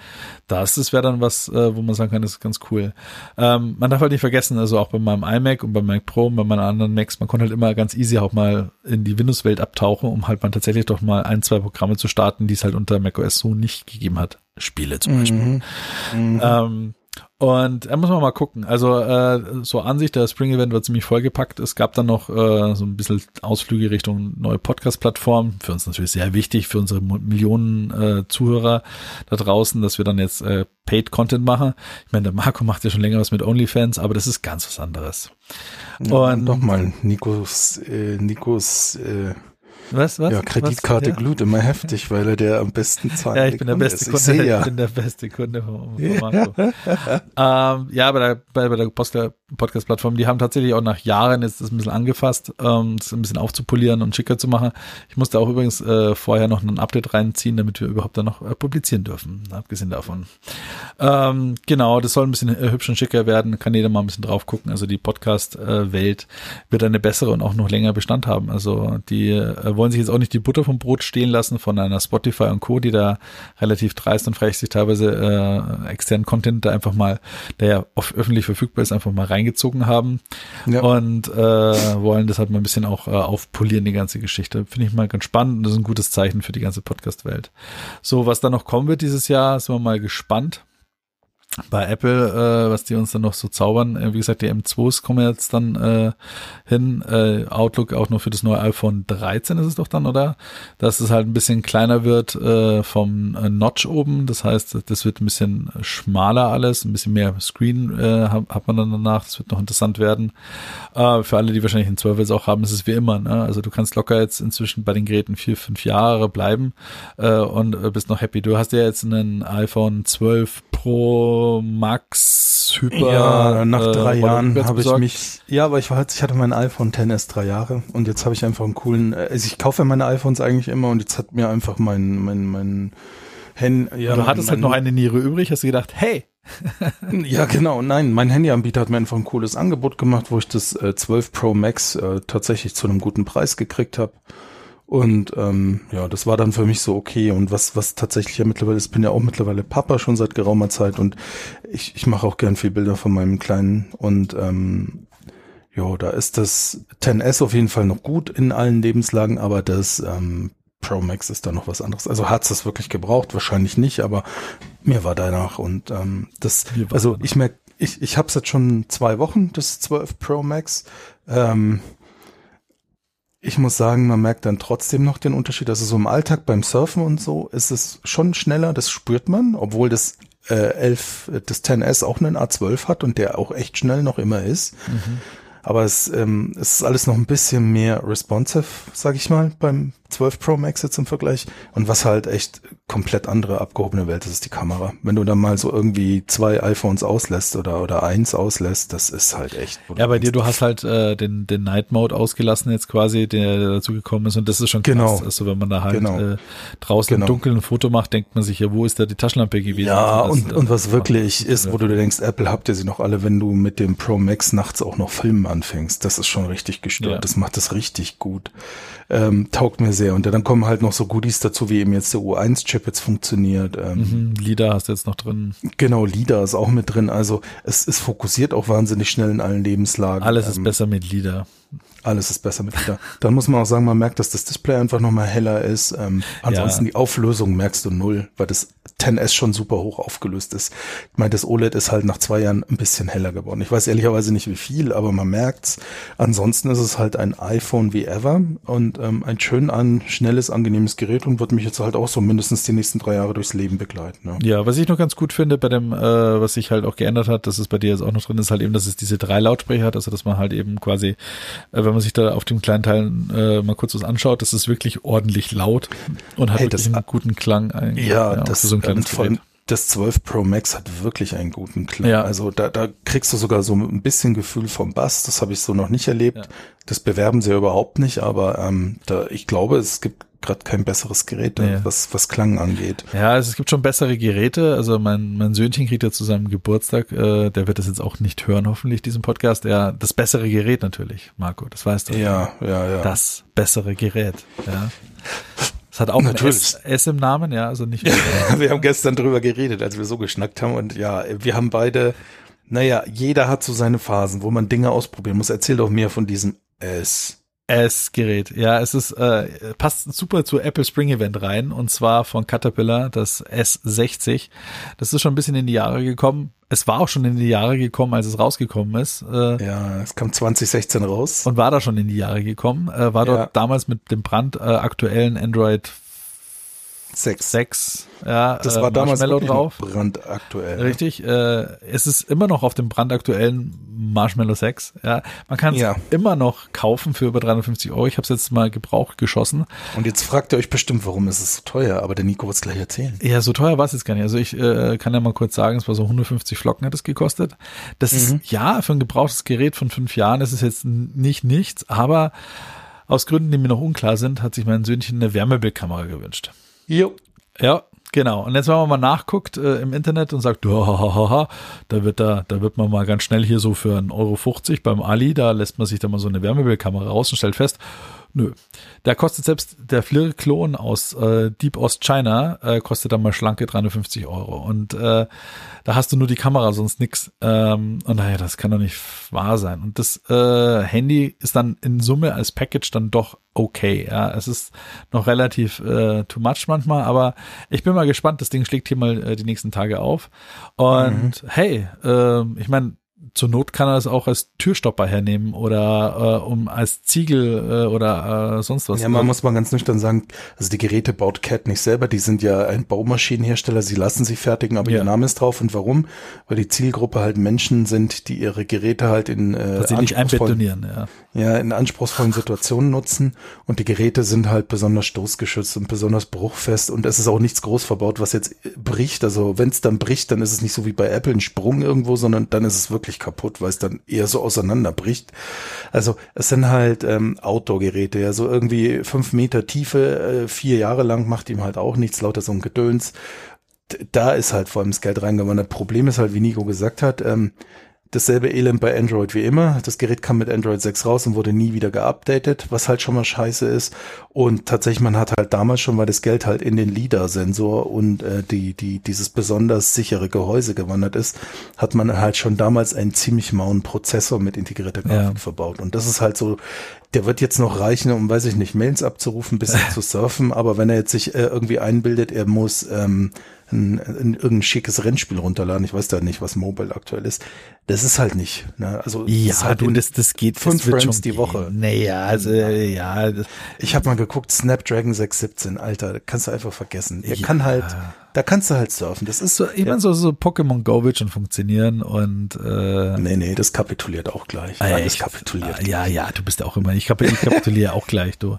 das, das wäre dann was, äh, wo man sagen kann, das ist ganz cool. Ähm, man darf halt nicht vergessen, also auch bei meinem iMac und beim Mac Pro und bei meinen anderen Macs, man konnte halt immer ganz easy auch mal in die Windows-Welt abtauchen, um halt man tatsächlich doch mal ein, zwei Programme zu starten, die es halt unter macOS so nicht gegeben hat. Spiele zum Beispiel. Mhm. Mhm. Ähm, Und da muss man mal gucken. Also äh, so an sich, der Spring Event wird ziemlich vollgepackt. Es gab dann noch äh, so ein bisschen Ausflüge Richtung neue Podcast-Plattform. Für uns natürlich sehr wichtig, für unsere Millionen äh, Zuhörer da draußen, dass wir dann jetzt äh, Paid-Content machen. Ich meine, der Marco macht ja schon länger was mit OnlyFans, aber das ist ganz was anderes. Ja, und nochmal, Nikos, äh, Nikos äh, was, was? Ja, Kreditkarte was? Glüht immer heftig, weil er der am besten [laughs] zahlt. Ja, ich bin der beste Kunde. Ich, ja. ich bin der beste Kunde von, von [laughs] Marco. ähm, ja, bei der, bei, bei der Podcast-Plattform, die haben tatsächlich auch nach Jahren jetzt das ein bisschen angefasst, ähm, das ein bisschen aufzupolieren und schicker zu machen. Ich musste auch übrigens äh, vorher noch ein Update reinziehen, damit wir überhaupt dann noch äh, publizieren dürfen, abgesehen davon. Ähm, genau, das soll ein bisschen äh, hübsch und schicker werden, kann jeder mal ein bisschen drauf gucken. Also die Podcast-Welt wird eine bessere und auch noch länger Bestand haben. Also die äh, wollen sich jetzt auch nicht die Butter vom Brot stehen lassen von einer Spotify und Co., die da relativ dreist und frech sich teilweise äh, externen Content da einfach mal, der ja öffentlich verfügbar ist, einfach mal reingezogen haben ja. und äh, wollen das halt mal ein bisschen auch äh, aufpolieren, die ganze Geschichte. Finde ich mal ganz spannend und das ist ein gutes Zeichen für die ganze Podcast-Welt. So, was da noch kommen wird dieses Jahr, sind wir mal gespannt bei Apple, äh, was die uns dann noch so zaubern. Äh, wie gesagt, die M2s kommen jetzt dann äh, hin. Äh, Outlook auch nur für das neue iPhone 13 ist es doch dann, oder? Dass es halt ein bisschen kleiner wird äh, vom äh, Notch oben. Das heißt, das wird ein bisschen schmaler alles, ein bisschen mehr Screen äh, hat man dann danach. Das wird noch interessant werden. Äh, für alle, die wahrscheinlich einen 12 jetzt auch haben, ist es wie immer. Ne? Also du kannst locker jetzt inzwischen bei den Geräten vier, fünf Jahre bleiben äh, und äh, bist noch happy. Du hast ja jetzt einen iPhone 12 Pro Max Hyper. Ja, nach äh, drei Jahren habe ich mich. Ja, aber ich war ich hatte mein iPhone XS drei Jahre und jetzt habe ich einfach einen coolen. Äh, also ich kaufe meine iPhones eigentlich immer und jetzt hat mir einfach mein mein mein Handy. Ja, du hattest halt noch eine Niere übrig, hast du gedacht, hey. [laughs] ja, genau. Nein, mein Handyanbieter hat mir einfach ein cooles Angebot gemacht, wo ich das äh, 12 Pro Max äh, tatsächlich zu einem guten Preis gekriegt habe. Und ähm, ja, das war dann für mich so okay. Und was, was tatsächlich ja mittlerweile ist, bin ja auch mittlerweile Papa schon seit geraumer Zeit und ich, ich mache auch gern viel Bilder von meinem Kleinen. Und ähm, ja, da ist das 10S auf jeden Fall noch gut in allen Lebenslagen, aber das ähm, Pro Max ist da noch was anderes. Also hat's das wirklich gebraucht? Wahrscheinlich nicht, aber mir war danach und ähm, das, also ich merke, ich, ich habe es jetzt schon zwei Wochen, das 12 Pro Max. Ähm, ich muss sagen, man merkt dann trotzdem noch den Unterschied. Also so im Alltag beim Surfen und so ist es schon schneller, das spürt man, obwohl das äh, 11, das 10S auch einen A12 hat und der auch echt schnell noch immer ist. Mhm. Aber es, ähm, es ist alles noch ein bisschen mehr responsive, sag ich mal, beim 12 Pro Max jetzt im Vergleich. Und was halt echt komplett andere abgehobene Welt ist, ist die Kamera. Wenn du dann mal so irgendwie zwei iPhones auslässt oder, oder eins auslässt, das ist halt echt. Ja, bei dir, du hast halt äh, den, den Night Mode ausgelassen jetzt quasi, der dazu gekommen ist und das ist schon krass. Genau. Also wenn man da halt genau. äh, draußen genau. im Dunkeln ein Foto macht, denkt man sich ja, wo ist da die Taschenlampe gewesen? Ja, und, das, und, und was äh, wirklich ist, wo du dir denkst, Apple habt ihr sie noch alle, wenn du mit dem Pro Max nachts auch noch filmen anfängst. Das ist schon richtig gestört. Ja. Das macht das richtig gut ähm, taugt mir sehr. Und dann kommen halt noch so Goodies dazu, wie eben jetzt der U1-Chip jetzt funktioniert. Ähm, mhm, LIDA hast du jetzt noch drin. Genau, LIDA ist auch mit drin. Also es, es fokussiert auch wahnsinnig schnell in allen Lebenslagen. Alles ist ähm, besser mit LIDA. Alles ist besser mit LIDA. Dann muss man auch sagen, man merkt, dass das Display einfach nochmal heller ist. Ähm, ansonsten ja. die Auflösung merkst du null, weil das 10S schon super hoch aufgelöst ist. Ich meine, das OLED ist halt nach zwei Jahren ein bisschen heller geworden. Ich weiß ehrlicherweise nicht wie viel, aber man merkt's. Ansonsten ist es halt ein iPhone wie ever und ähm, ein schön an, schnelles, angenehmes Gerät und wird mich jetzt halt auch so mindestens die nächsten drei Jahre durchs Leben begleiten. Ja, ja was ich noch ganz gut finde bei dem, äh, was sich halt auch geändert hat, das ist bei dir jetzt auch noch drin, ist halt eben, dass es diese drei Lautsprecher hat, also dass man halt eben quasi, äh, wenn man sich da auf dem kleinen Teil äh, mal kurz was anschaut, das ist wirklich ordentlich laut und hat hey, wirklich einen guten Klang eigentlich. Ja, ja das so ein kleines Gerät das 12 Pro Max hat wirklich einen guten Klang. Ja. Also da, da kriegst du sogar so ein bisschen Gefühl vom Bass. Das habe ich so noch nicht erlebt. Ja. Das bewerben sie ja überhaupt nicht, aber ähm, da, ich glaube, es gibt gerade kein besseres Gerät, ja. was, was Klang angeht. Ja, also es gibt schon bessere Geräte. Also mein, mein Söhnchen kriegt ja zu seinem Geburtstag, äh, der wird das jetzt auch nicht hören, hoffentlich, diesen Podcast. Ja, das bessere Gerät natürlich, Marco, das weißt du. Ja, ja, ja. Das bessere Gerät, ja. Es hat auch Natürlich. ein S, S, im Namen, ja, also nicht. [laughs] wir haben gestern drüber geredet, als wir so geschnackt haben und ja, wir haben beide, naja, jeder hat so seine Phasen, wo man Dinge ausprobieren muss. Erzähl doch mehr von diesem S. S-Gerät. Ja, es ist äh, passt super zu Apple Spring Event rein und zwar von Caterpillar das S60. Das ist schon ein bisschen in die Jahre gekommen. Es war auch schon in die Jahre gekommen, als es rausgekommen ist. Äh, Ja, es kam 2016 raus. und war da schon in die Jahre gekommen. Äh, war dort Ja. damals mit dem brandaktuellen Android Sechs. 6. Ja, Das äh, war damals Marshmallow wirklich drauf. brandaktuell. Richtig, äh, es ist immer noch auf dem brandaktuellen Marshmallow 6. Ja, man kann es Ja. immer noch kaufen für über 350 Euro. Ich habe es jetzt mal gebraucht geschossen. Und jetzt fragt ihr euch bestimmt, warum ist es so teuer, aber der Nico wird es gleich erzählen. Ja, so teuer war es jetzt gar nicht. Also ich äh, kann ja mal kurz sagen, es war so 150 Flocken hat es gekostet. Das Mhm. ist ja für ein gebrauchtes Gerät von fünf Jahren. Das ist jetzt n- nicht nichts, aber aus Gründen, die mir noch unklar sind, hat sich mein Söhnchen eine Wärmebildkamera gewünscht. Jo. Ja, genau. Und jetzt, wenn man mal nachguckt äh, im Internet und sagt, [laughs] da wird da, da wird man mal ganz schnell hier so für 1,50 Euro beim Ali, da lässt man sich da mal so eine Wärmebildkamera raus und stellt fest, nö. Da kostet selbst der Flirr-Klon aus äh, Deep Ost China, äh, kostet dann mal schlanke 350 Euro. Und äh, da hast du nur die Kamera, sonst nix. Ähm, und naja, das kann doch nicht wahr sein. Und das äh, Handy ist dann in Summe als Package dann doch okay. Ja, es ist noch relativ äh, too much manchmal, aber ich bin mal gespannt. Das Ding schlägt hier mal äh, die nächsten Tage auf. Und hey, äh, ich meine, zur Not kann er es auch als Türstopper hernehmen oder äh, um als Ziegel äh, oder äh, sonst was. Ja, man muss mal ganz nüchtern sagen, also die Geräte baut Cat nicht selber, die sind ja ein Baumaschinenhersteller, sie lassen sie fertigen, aber Ja. ihr Name ist drauf. Und warum? Weil die Zielgruppe halt Menschen sind, die ihre Geräte halt in äh, anspruchsvollen- ja. ja, in anspruchsvollen Situationen nutzen und die Geräte sind halt besonders stoßgeschützt und besonders bruchfest und es ist auch nichts groß verbaut, was jetzt bricht. Also wenn es dann bricht, dann ist es nicht so wie bei Apple ein Sprung irgendwo, sondern dann ist es wirklich kaputt, weil es dann eher so auseinanderbricht. Also es sind halt ähm, Outdoor-Geräte, ja, so irgendwie fünf Meter Tiefe, äh, vier Jahre lang macht ihm halt auch nichts, lauter so ein Gedöns. Da ist halt vor allem das Geld reingewandert. Problem ist halt, wie Nico gesagt hat, ähm, dasselbe Elend bei Android wie immer. Das Gerät kam mit Android 6 raus und wurde nie wieder geupdatet, was halt schon mal scheiße ist. Und tatsächlich, man hat halt damals schon, weil das Geld halt in den LIDAR-Sensor und äh, die, die, dieses besonders sichere Gehäuse gewandert ist, hat man halt schon damals einen ziemlich mauen Prozessor mit integrierter Grafik Ja. verbaut. Und das ist halt so, der wird jetzt noch reichen, um, weiß ich nicht, Mails abzurufen, ein bisschen [laughs] zu surfen, aber wenn er jetzt sich äh, irgendwie einbildet, er muss ähm, ein, ein, irgendein schickes Rennspiel runterladen, ich weiß da nicht, was Mobile aktuell ist, das ist halt nicht. Ne? Also Ja, halt du, das, das geht fünf das Frames die. Woche. Naja, also, ja, das, Ich habe mal geguckt, Snapdragon 617, Alter, kannst du einfach vergessen. Er Ja. kann halt, da kannst du halt surfen. Das ist so, ich meine, so, so Pokémon Go wird schon funktionieren und äh, Nee, nee, das kapituliert auch gleich. Ah, ja, Alles ich- kapituliert. Ja, ja, du bist ja auch immer. Ich, kap ich kapituliere auch gleich, du.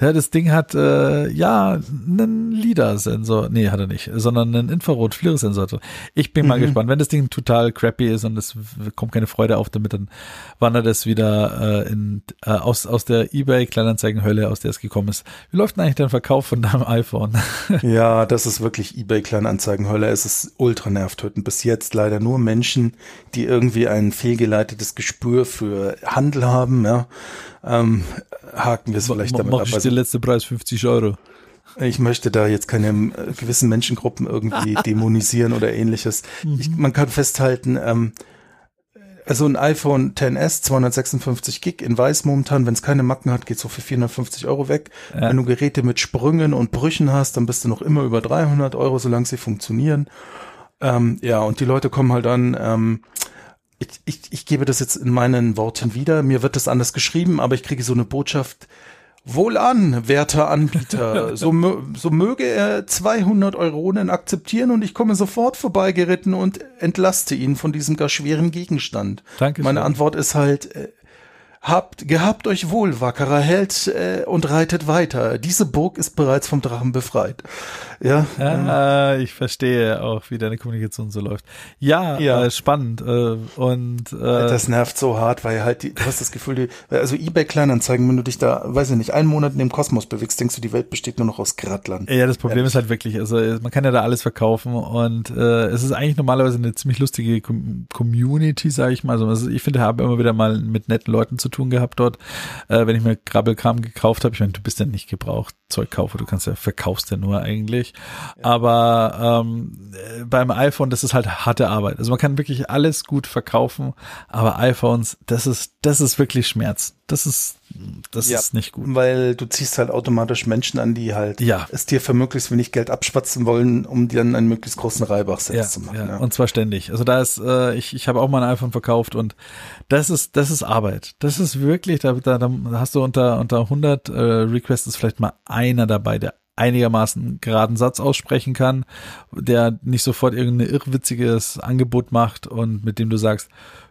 Ja, Das Ding hat äh, ja einen LIDAR-Sensor. Nee, hat er nicht, sondern einen Infrarot-Fluorescensor. Ich bin mal gespannt. Wenn das Ding total crappy ist und es kommt keine Freude auf damit, dann wandert es wieder äh, in, äh, aus, aus der Ebay-Kleinanzeigen-Hölle, aus der es gekommen ist. Wie läuft denn eigentlich dein Verkauf von deinem iPhone? Ja, das ist wirklich eBay Kleinanzeigenhölle. Es ist ultra nervtötend. Bis jetzt leider nur Menschen, die irgendwie ein fehlgeleitetes Gespür für Handel haben, ja. Ähm, haken wir es vielleicht damit Mach ab. ich Also, der letzte Preis 50 Euro. ich möchte da jetzt keine äh, gewissen Menschengruppen irgendwie [laughs] dämonisieren oder ähnliches. Ich, man kann festhalten, ähm, also ein iPhone XS 256 Gig in weiß momentan, wenn es keine Macken hat, geht so für 450 Euro weg. Ja. Wenn du Geräte mit Sprüngen und Brüchen hast, dann bist du noch immer über 300 Euro, solange sie funktionieren. Ähm, ja, und die Leute kommen halt an, ähm, ich, ich, ich gebe das jetzt in meinen Worten wieder. Mir wird das anders geschrieben, aber ich kriege so eine Botschaft. Wohlan, werter Anbieter. [laughs] So, so möge er 200 Euronen akzeptieren und ich komme sofort vorbeigeritten und entlaste ihn von diesem gar schweren Gegenstand. Dankeschön. Meine Antwort ist halt, äh, habt, gehabt euch wohl, wackerer Held, äh, und reitet weiter. Diese Burg ist bereits vom Drachen befreit. Ja, ähm, Ah, ich verstehe auch, wie deine Kommunikation so läuft. Ja, Ja. Äh, spannend. Äh, und äh, Das nervt so hart, weil halt die, du hast das Gefühl, die, also eBay Kleinanzeigen, wenn du dich da, weiß ich nicht, einen Monat in dem Kosmos bewegst, denkst du, die Welt besteht nur noch aus Grattlern. ja, das Problem ist halt wirklich, also man kann ja da alles verkaufen und äh, es ist eigentlich normalerweise eine ziemlich lustige Com Community, sage ich mal. Also ist- ich finde, ich habe immer wieder mal mit netten Leuten zu tun gehabt dort, äh, wenn ich mir Krabbelkram gekauft habe. Ich meine, du bist ja nicht gebraucht Zeugkaufer, du kannst ja verkaufst ja nur eigentlich. Aber ähm, äh, beim iPhone, das ist halt harte Arbeit. Also man kann wirklich alles gut verkaufen, aber iPhones, das ist das ist wirklich Schmerz. Das ist Das Ja, ist nicht gut. Weil du ziehst halt automatisch Menschen an, die halt Ja. es dir für möglichst wenig Geld abschwatzen wollen, um dir dann einen möglichst großen Reibach selbst Ja, zu machen. ja, und zwar ständig. Also da ist, äh, ich, ich habe auch mal ein iPhone verkauft und das ist, das ist Arbeit. Das ist wirklich, da, da, da hast du unter, unter 100 äh, Requests ist vielleicht mal einer dabei, der einigermaßen geraden Satz aussprechen kann, der nicht sofort irgendein irrwitziges Angebot macht und mit dem du sagst,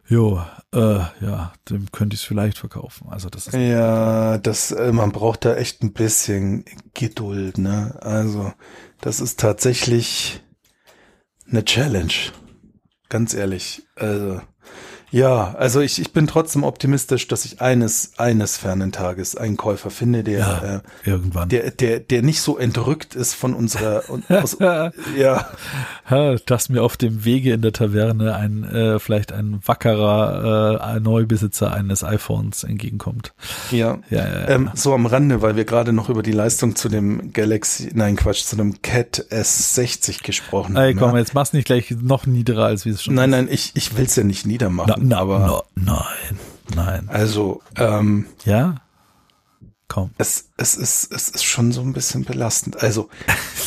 jo, äh, ja, dem könnte ich es vielleicht verkaufen. Also das ist, Ja, das, äh, man braucht da echt ein bisschen Geduld, ne? Also, das ist tatsächlich eine Challenge. Ganz ehrlich. Also, ja, also ich, ich bin trotzdem optimistisch, dass ich eines, eines fernen Tages einen Käufer finde, der, ja, äh, irgendwann. der, der, der nicht so entrückt ist von unserer, [laughs] aus, ja, dass mir auf dem Wege in der Taverne ein äh, vielleicht ein wackerer äh, Neubesitzer eines iPhones entgegenkommt. ja. Ja, ja, ja. Ähm, so am Rande, weil wir gerade noch über die Leistung zu dem Galaxy, nein Quatsch, zu dem Cat S60 gesprochen Ey, haben. komm, ja? jetzt mach's nicht gleich noch niedriger, als wie es schon Nein, ist. nein, ich, ich will's ja nicht niedermachen, Na, na, aber na, nein, nein. also ähm, Ja? Komm. es, es, ist, es ist schon so ein bisschen belastend. Also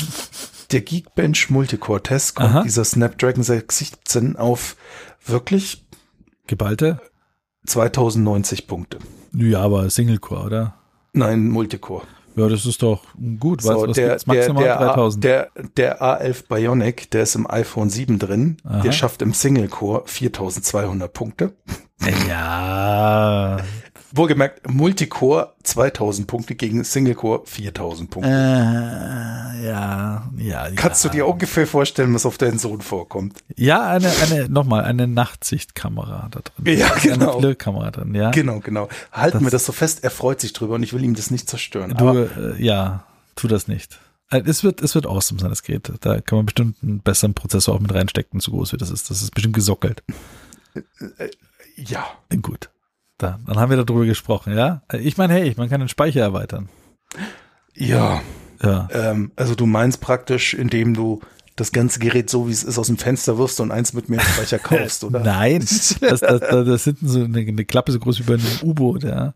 [laughs] der Geekbench Multicore-Test kommt Aha. dieser Snapdragon 617 auf wirklich Geballte? 2090 Punkte. Ja, aber Single-Core, oder? Nein, Multicore. Ja, das ist doch gut. Was, So, was der, gibt's der, maximal? der, A- 3000. der, der A11 Bionic, der ist im iPhone 7 drin, Aha. der schafft im Single-Core 4200 Punkte. ja. Wohlgemerkt, Multicore 2000 Punkte gegen Single-Core 4000 Punkte. Äh, ja, ja. Kannst ja. du dir ungefähr vorstellen, was auf deinen Sohn vorkommt? Ja, eine, eine, nochmal, eine Nachtsichtkamera da drin. Ja, genau. Eine Flirtkamera drin, ja. Genau, genau. Halten Das- wir das so fest, er freut sich drüber und ich will ihm das nicht zerstören. Du, Aber äh, ja, tu das nicht. Äh, Es wird, es wird awesome sein, das Gerät. Da kann man bestimmt einen besseren Prozessor auch mit reinstecken, so groß wie das ist. Das ist bestimmt gesockelt. ja, Gut. Da, dann haben wir darüber gesprochen, ja? Ich meine, hey, man kann den Speicher erweitern. ja. Ja. Ähm, also du meinst praktisch, indem du das ganze Gerät so wie es ist aus dem Fenster wirfst und eins mit mehr Speicher [laughs] kaufst, oder? Nein, [laughs] das, das, das, das sind so eine, eine Klappe so groß wie bei einem U-Boot, ja.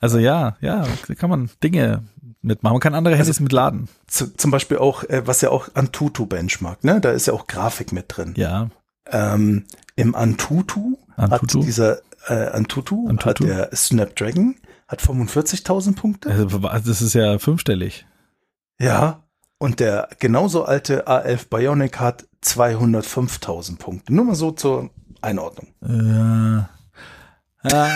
Also ja, ja, da kann man Dinge mitmachen. Man kann andere Handys mitladen. Zu, zum Beispiel auch, äh, was ja auch Antutu benchmarkt, ne? Da ist ja auch Grafik mit drin. Ja. Ähm, Im Antutu, Antutu? hat dieser äh, Antutu, Antutu? hat der Snapdragon hat 45.000 Punkte. Also, das ist ja fünfstellig. Ja. Und der genauso alte A11 Bionic hat 205.000 Punkte. Nur mal so zur Einordnung. Ja. Ja,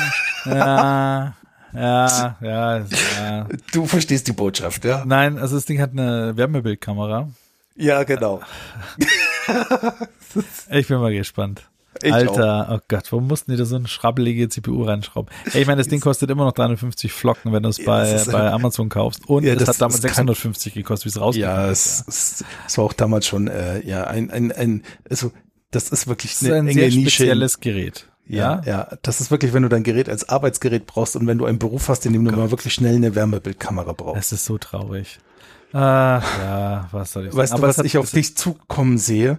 ja, ja, ja, ja. Du verstehst die Botschaft, ja? Nein, also das Ding hat eine Wärmebildkamera. Ja, genau. Ich bin mal gespannt. Ich Alter, oh Gott, warum mussten die da so eine schrabbelige CPU reinschrauben? [laughs] Ey, ich meine, das Ding kostet immer noch 350 Flocken, wenn du es Ja, bei, das ist- bei Amazon kaufst. Und Ja, es das- hat damals das kann- 650 gekostet, wie es rausgekommen Ja, ist. es, es, war auch damals schon, äh, ja, ein, ein, ein, also, das ist wirklich Das ist eine ein enge sehr Nische. spezielles Gerät. Ja, ja, das ist wirklich, wenn du dein Gerät als Arbeitsgerät brauchst und wenn du einen Beruf hast, in dem du mal wirklich schnell eine Wärmebildkamera brauchst. Es ist so traurig. Ah, ja, was soll ich sagen? Weißt du, Aber was hat- ich auf dich zukommen sehe?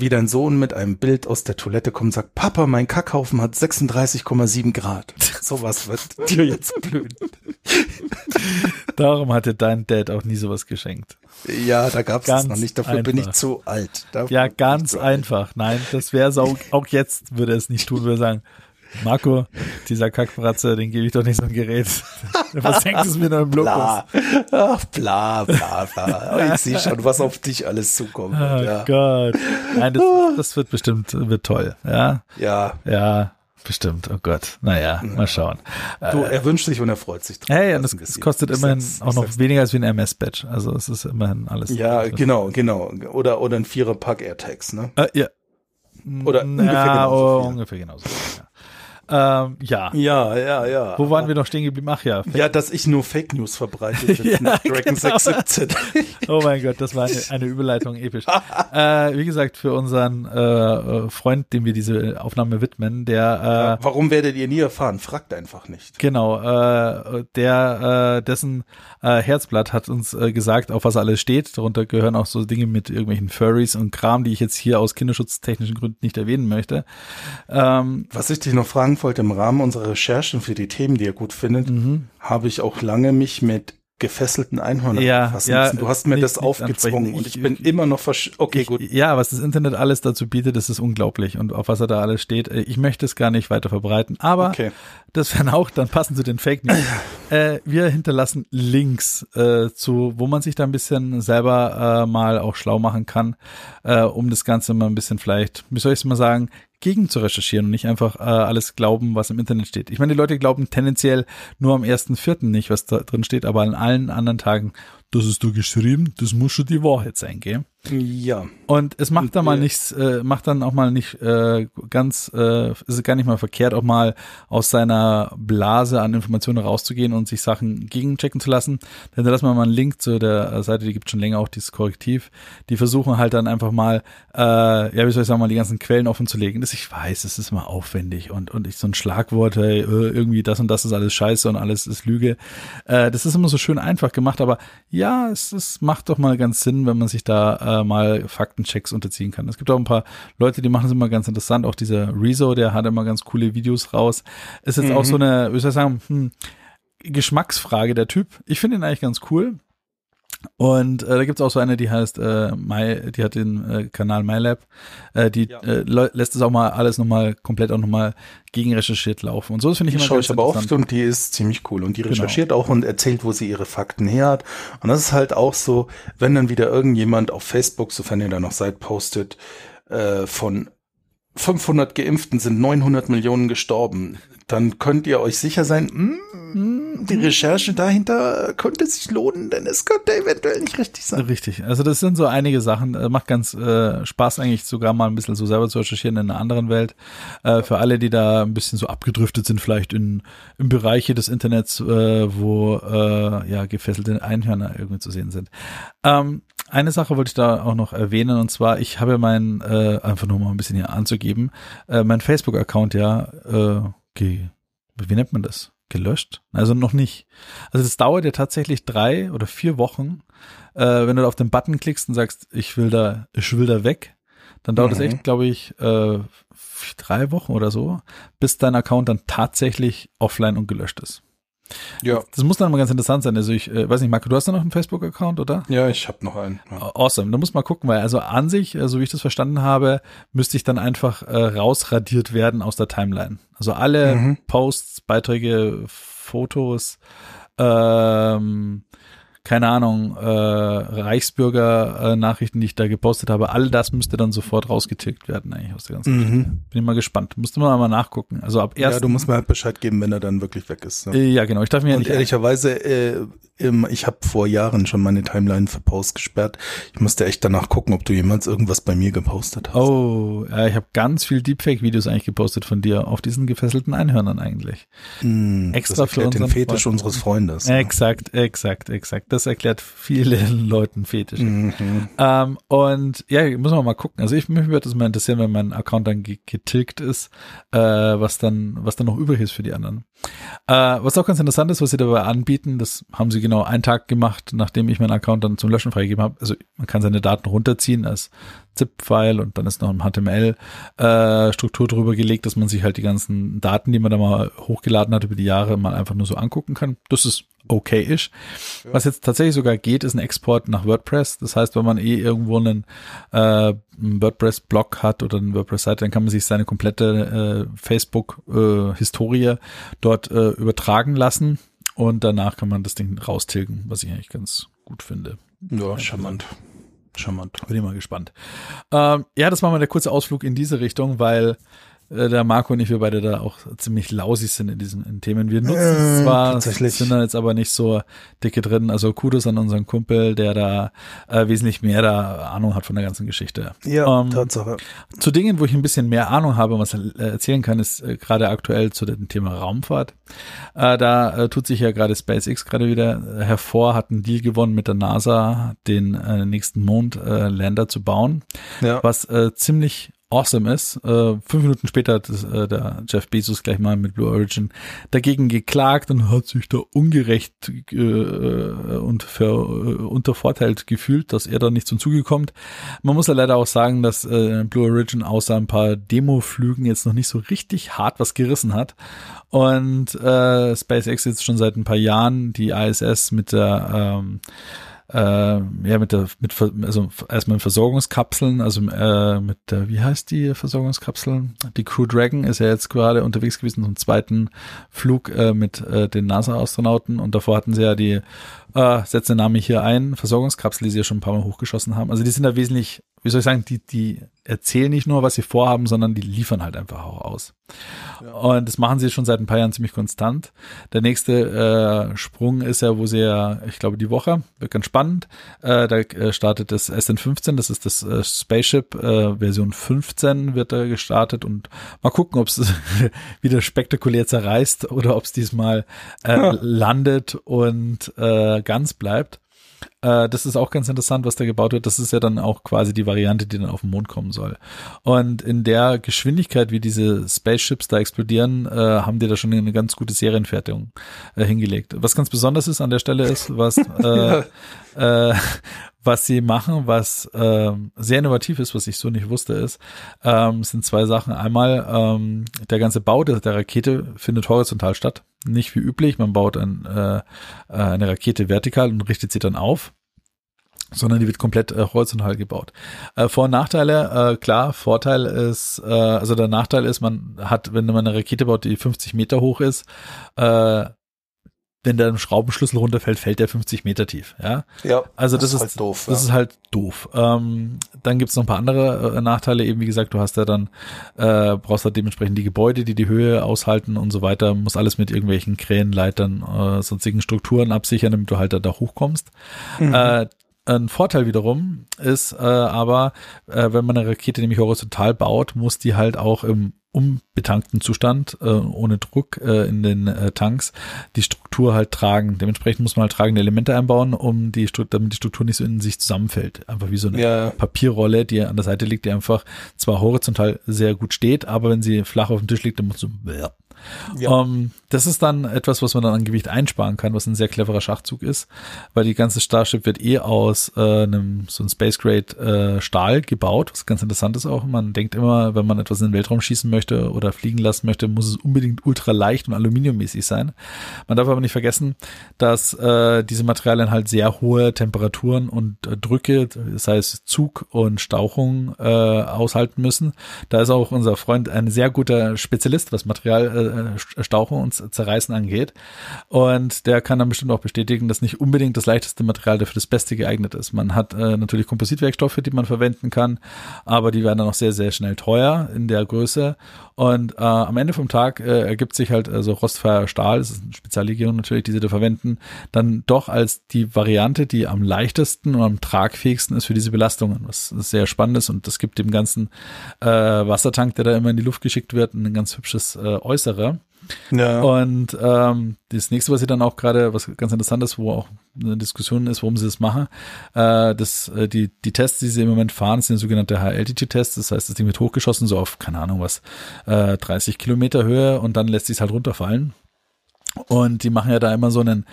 Wie dein Sohn mit einem Bild aus der Toilette kommt und sagt, Papa, mein Kackhaufen hat 36,7 Grad. [laughs] Sowas wird dir jetzt blühen. [laughs] Darum hatte dein Dad auch nie sowas geschenkt. Ja, da gab's es noch nicht. Dafür bin ich einfach. zu alt. Dafür Ja, ganz zu alt. einfach. Nein, das wäre auch, auch jetzt würde er es nicht tun, würde sagen, Marco, dieser Kackbratze, den gebe ich doch nicht so ein Gerät. [laughs] Was hängt es mir noch im Blokus? Bla, ach, bla, bla, bla. Aber ich sehe schon, was auf dich alles zukommt. Oh ja. Gott. Nein, das, das wird bestimmt, wird toll. Ja, ja, ja, bestimmt. Oh Gott. Naja, mal schauen. du, er wünscht sich und er freut sich drauf. Hey, und es, Also, es kostet immerhin auch noch weniger als wie ein MS-Badge. Also es ist immerhin alles. Ja, genau, genau. Oder, oder ein Vierer-Pack AirTags, ne? Äh, ja. Oder ungefähr ja, genauso oh, ungefähr genauso. Ja. Ähm, ja. Ja, ja, ja. Wo waren wir noch stehen geblieben? Ach ja. Ja, dass ich nur Fake News verbreite [laughs] Ja, Snapdragon genau. 617. Oh mein Gott, das war eine, eine Überleitung episch. [laughs] äh, wie gesagt, für unseren äh, äh, Freund, dem wir diese Aufnahme widmen, der äh, Warum werdet ihr nie erfahren? Fragt einfach nicht. Genau, äh, der, äh, dessen äh, Herzblatt hat uns äh, gesagt, auf was alles steht. Darunter gehören auch so Dinge mit irgendwelchen Furries und Kram, die ich jetzt hier aus kinderschutztechnischen Gründen nicht erwähnen möchte. Ähm, Was ich dich noch fragen wollte, im Rahmen unserer Recherchen für die Themen, die er gut findet, Mhm. habe ich auch lange mich mit gefesselten Einhörnern Ja, befassen ja, müssen. Du hast mir nicht- das nicht aufgezwungen und Ich- ich bin immer noch versch Okay, ich, gut. Ja, was das Internet alles dazu bietet, das ist unglaublich und auf was er da alles steht. äh, Ich möchte es gar nicht weiter verbreiten, aber Okay. das wären auch dann passend zu den Fake News. [laughs] äh, wir hinterlassen Links äh, zu, wo man sich da ein bisschen selber äh, mal auch schlau machen kann, äh, um das Ganze mal ein bisschen vielleicht, wie soll ich es mal sagen, gegen zu recherchieren und nicht einfach äh, alles glauben, was im Internet steht. Ich meine, die Leute glauben tendenziell nur am 1.4. nicht, was da drin steht, aber an allen anderen Tagen, das ist du geschrieben, das muss schon die Wahrheit sein, gell? Ja. Und es macht dann mal wir- nichts, äh, macht dann auch mal nicht äh, ganz, äh, ist es gar nicht mal verkehrt, auch mal aus seiner Blase an Informationen rauszugehen und sich Sachen gegenchecken zu lassen. Denn da lassen wir mal einen Link zu der Seite, die gibt schon länger auch dieses Korrektiv. Die versuchen halt dann einfach mal, äh, ja, wie soll ich sagen, mal die ganzen Quellen offen zu legen. Das ich weiß, es ist immer aufwendig und und ich so ein Schlagwort, hey, äh, irgendwie das und das ist alles Scheiße und alles ist Lüge. Äh, das ist immer so schön einfach gemacht, aber ja, es, es macht doch mal ganz Sinn, wenn man sich da äh, mal Faktenchecks unterziehen kann. Es gibt auch ein paar Leute, die machen es immer ganz interessant. Auch dieser Rezo, der hat immer ganz coole Videos raus. Ist jetzt auch so eine, wie soll ich sagen, hm, Geschmacksfrage der Typ. Ich finde ihn eigentlich ganz cool. Und äh, da gibt's auch so eine, die heißt äh, My, die hat den äh, Kanal MyLab, äh, die Ja. äh, lä- lässt es auch mal alles nochmal komplett auch nochmal gegenrecherchiert laufen. Und so finde ich Die immer schaue ich aber oft und die ist ziemlich cool. Und die Genau. recherchiert auch und erzählt, wo sie ihre Fakten her hat. Und das ist halt auch so, wenn dann wieder irgendjemand auf Facebook, sofern ihr da noch seid, postet, äh, von 500 Geimpften sind 900 Millionen gestorben, dann könnt ihr euch sicher sein, mm, die Recherche dahinter könnte sich lohnen, denn es könnte eventuell nicht richtig sein. Richtig. Also das sind so einige Sachen. Äh, macht ganz äh, Spaß eigentlich sogar mal ein bisschen so selber zu recherchieren in einer anderen Welt. Äh, für alle, die da ein bisschen so abgedriftet sind, vielleicht in, in Bereiche des Internets, äh, wo äh, ja gefesselte Einhörner irgendwie zu sehen sind. Ähm, eine Sache wollte ich da auch noch erwähnen und zwar, ich habe meinen, äh, einfach nur mal ein bisschen hier anzugeben, äh, mein Facebook-Account ja, äh, ge, wie nennt man das? Gelöscht? Also noch nicht. Also das dauert ja tatsächlich drei oder vier Wochen, äh, wenn du da auf den Button klickst und sagst, ich will da, ich will da weg, dann dauert es Mhm. echt, glaube ich, äh, drei Wochen oder so, bis dein Account dann tatsächlich offline und gelöscht ist. Ja. Das muss dann mal ganz interessant sein. Also ich äh, weiß nicht, Marco, du hast da noch einen Facebook-Account, oder? Ja, ich habe noch einen. Ja. Awesome. Da muss man gucken, weil also an sich, äh, so wie ich das verstanden habe, müsste ich dann einfach äh, rausradiert werden aus der Timeline. Also alle Mhm. Posts, Beiträge, Fotos, ähm, keine Ahnung, äh, Reichsbürger-Nachrichten, die ich da gepostet habe, all das müsste dann sofort rausgetilgt werden eigentlich aus der ganzen Geschichte. Mhm. Bin ich mal gespannt. Müsste man mal nachgucken. Also ab erst. Ja, du musst mir halt Bescheid geben, wenn er dann wirklich weg ist. Ja. äh, ja, genau. Ich darf mir ja nicht ehrlicherweise, äh, ich habe vor Jahren schon meine Timeline für Posts gesperrt. Ich musste echt danach gucken, ob du jemals irgendwas bei mir gepostet hast. Oh, ja, ich habe ganz viel Deepfake-Videos eigentlich gepostet von dir auf diesen gefesselten Einhörnern eigentlich. Hm, extra das für erklärt den unseren Fetisch Freund. unseres Freundes. Exakt, exakt, exakt. Das erklärt vielen [laughs] Leuten Fetisch. Mhm. Ähm, und ja, muss man mal gucken. Also ich mich würde das mal interessieren, wenn mein Account dann ge- getilgt ist, äh, was dann, was dann noch übrig ist für die anderen. Äh, was auch ganz interessant ist, was sie dabei anbieten, das haben sie genau einen Tag gemacht, nachdem ich meinen Account dann zum Löschen freigegeben habe. Also man kann seine Daten runterziehen als ZIP-File und dann ist noch ein HTML-Struktur drüber gelegt, dass man sich halt die ganzen Daten, die man da mal hochgeladen hat über die Jahre, mal einfach nur so angucken kann. Das ist okay-ish. Was jetzt tatsächlich sogar geht, ist ein Export nach WordPress. Das heißt, wenn man eh irgendwo einen, äh, einen WordPress-Blog hat oder eine WordPress-Seite, dann kann man sich seine komplette äh, Facebook-Historie dort äh, übertragen lassen und danach kann man das Ding raustilgen, was ich eigentlich ganz gut finde. Ja, charmant. Charmant. Bin ich mal gespannt. Ähm, ja, das war mal der kurze Ausflug in diese Richtung, weil äh, der Marco und ich, wir beide da auch ziemlich lausig sind in diesen in Themen. Wir nutzen es Äh, zwar, tatsächlich. sind da jetzt aber nicht so dicke drin. Also Kudos an unseren Kumpel, der da äh, wesentlich mehr da Ahnung hat von der ganzen Geschichte. Ja, Ähm, Tatsache. zu Dingen, wo ich ein bisschen mehr Ahnung habe und was er äh, erzählen kann, ist äh, gerade aktuell zu dem Thema Raumfahrt. Äh, da äh, tut sich ja gerade SpaceX gerade wieder äh, hervor, hat einen Deal gewonnen mit der NASA, den äh, nächsten Mondlander äh, Lander zu bauen, Ja. was äh, ziemlich awesome ist. Äh, fünf Minuten später hat äh, der Jeff Bezos gleich mal mit Blue Origin dagegen geklagt und hat sich da ungerecht äh, und für, äh, untervorteilt gefühlt, dass er da nicht zum Zuge kommt. Man muss ja leider auch sagen, dass äh, Blue Origin außer ein paar Demo-Flügen jetzt noch nicht so richtig hart was gerissen hat. Und äh, SpaceX jetzt schon seit ein paar Jahren die ISS mit der ähm, äh, ja mit der mit also erstmal mit Versorgungskapseln, also äh, mit der wie heißt die Versorgungskapseln? Die Crew Dragon ist ja jetzt gerade unterwegs gewesen zum zweiten Flug äh, mit äh, den NASA-Astronauten und davor hatten sie ja die äh, setze den Namen hier ein Versorgungskapsel, die sie ja schon ein paar Mal hochgeschossen haben. Also die sind da wesentlich, wie soll ich sagen, die die erzählen nicht nur, was sie vorhaben, sondern die liefern halt einfach auch aus. Ja. Und das machen sie schon seit ein paar Jahren ziemlich konstant. Der nächste äh, Sprung ist ja, wo sie ja, ich glaube, die Woche, wird ganz spannend. Äh, da äh, startet das SN15, das ist das äh, Spaceship, äh, Version 15 wird da gestartet und mal gucken, ob es [laughs] wieder spektakulär zerreißt oder ob es diesmal äh, ja. [laughs] landet und äh, ganz bleibt. Äh, das ist auch ganz interessant, was da gebaut wird. Das ist ja dann auch quasi die Variante, die dann auf den Mond kommen soll. Und in der Geschwindigkeit, wie diese Spaceships da explodieren, äh, haben die da schon eine ganz gute Serienfertigung äh, hingelegt. Was ganz besonders ist an der Stelle ist, was [laughs] äh, äh, was sie machen, was äh, sehr innovativ ist, was ich so nicht wusste, ist, ähm, sind zwei Sachen. Einmal ähm, der ganze Bau der, der Rakete findet horizontal statt, nicht wie üblich. Man baut ein, äh, eine Rakete vertikal und richtet sie dann auf sondern die wird komplett äh, horizontal gebaut. Äh, Vor- und Nachteile, äh, klar, Vorteil ist, äh, also der Nachteil ist, man hat, wenn man eine Rakete baut, die 50 Meter hoch ist, äh, wenn der Schraubenschlüssel runterfällt, fällt der 50 Meter tief. Ja, ja also das, das ist, halt doof. Das ja. ist halt doof. Ähm, dann gibt's noch ein paar andere äh, Nachteile. Eben wie gesagt, du hast ja dann äh, brauchst halt dementsprechend die Gebäude, die die Höhe aushalten und so weiter. Muss alles mit irgendwelchen Krähenleitern, äh, sonstigen Strukturen absichern, damit du halt da, da hochkommst. Mhm. Äh, ein Vorteil wiederum ist äh, aber, äh, wenn man eine Rakete nämlich horizontal baut, muss die halt auch im unbetankten Zustand, äh, ohne Druck äh, in den äh, Tanks, die Struktur halt tragen. Dementsprechend muss man halt tragende Elemente einbauen, um die Struktur, damit die Struktur nicht so in sich zusammenfällt. Einfach wie so eine ja. Papierrolle, die an der Seite liegt, die einfach zwar horizontal sehr gut steht, aber wenn sie flach auf dem Tisch liegt, dann muss so ja. Ähm, das ist dann etwas, was man dann an Gewicht einsparen kann, was ein sehr cleverer Schachzug ist, weil die ganze Starship wird eh aus äh, einem so ein Space Grade äh, Stahl gebaut, was ganz interessant ist auch. Man denkt immer, wenn man etwas in den Weltraum schießen möchte oder fliegen lassen möchte, muss es unbedingt ultra leicht und aluminiummäßig sein. Man darf aber nicht vergessen, dass äh, diese Materialien halt sehr hohe Temperaturen und äh, Drücke, das heißt Zug und Stauchung äh, aushalten müssen. Da ist auch unser Freund ein sehr guter Spezialist, was Material äh, Stauchen und Zerreißen angeht. Und der kann dann bestimmt auch bestätigen, dass nicht unbedingt das leichteste Material dafür das Beste geeignet ist. Man hat äh, natürlich Kompositwerkstoffe, die man verwenden kann, aber die werden dann auch sehr, sehr schnell teuer in der Größe. Und äh, am Ende vom Tag äh, ergibt sich halt also rostfreier Stahl, das ist eine Speziallegierung natürlich, die sie da verwenden, dann doch als die Variante, die am leichtesten und am tragfähigsten ist für diese Belastungen, was sehr spannend ist und das gibt dem ganzen äh, Wassertank, der da immer in die Luft geschickt wird, ein ganz hübsches äh, Äußere. Ja. Und ähm, das nächste, was sie dann auch gerade, was ganz interessant ist, wo auch eine Diskussion ist, warum sie das machen, äh, das, äh, die, die Tests, die sie im Moment fahren, sind sogenannte High-Altitude-Tests. Das heißt, das Ding wird hochgeschossen, so auf, keine Ahnung was, äh, 30 Kilometer Höhe und dann lässt sich es halt runterfallen. Und die machen ja da immer so einen,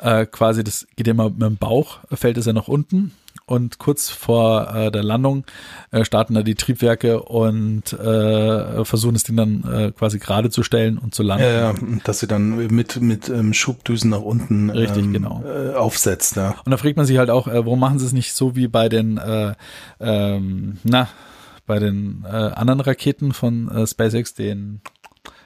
äh, quasi, das geht immer mit dem Bauch, fällt es ja nach unten und kurz vor äh, der Landung äh, starten da die Triebwerke und äh, versuchen es Ding dann äh, quasi gerade zu stellen und zu landen. Ja, ja dass sie dann mit mit ähm, Schubdüsen nach unten Richtig, ähm, genau. äh, aufsetzt. Ja. Und da fragt man sich halt auch, äh, warum machen sie es nicht so wie bei den äh, ähm, na bei den äh, anderen Raketen von äh, SpaceX, den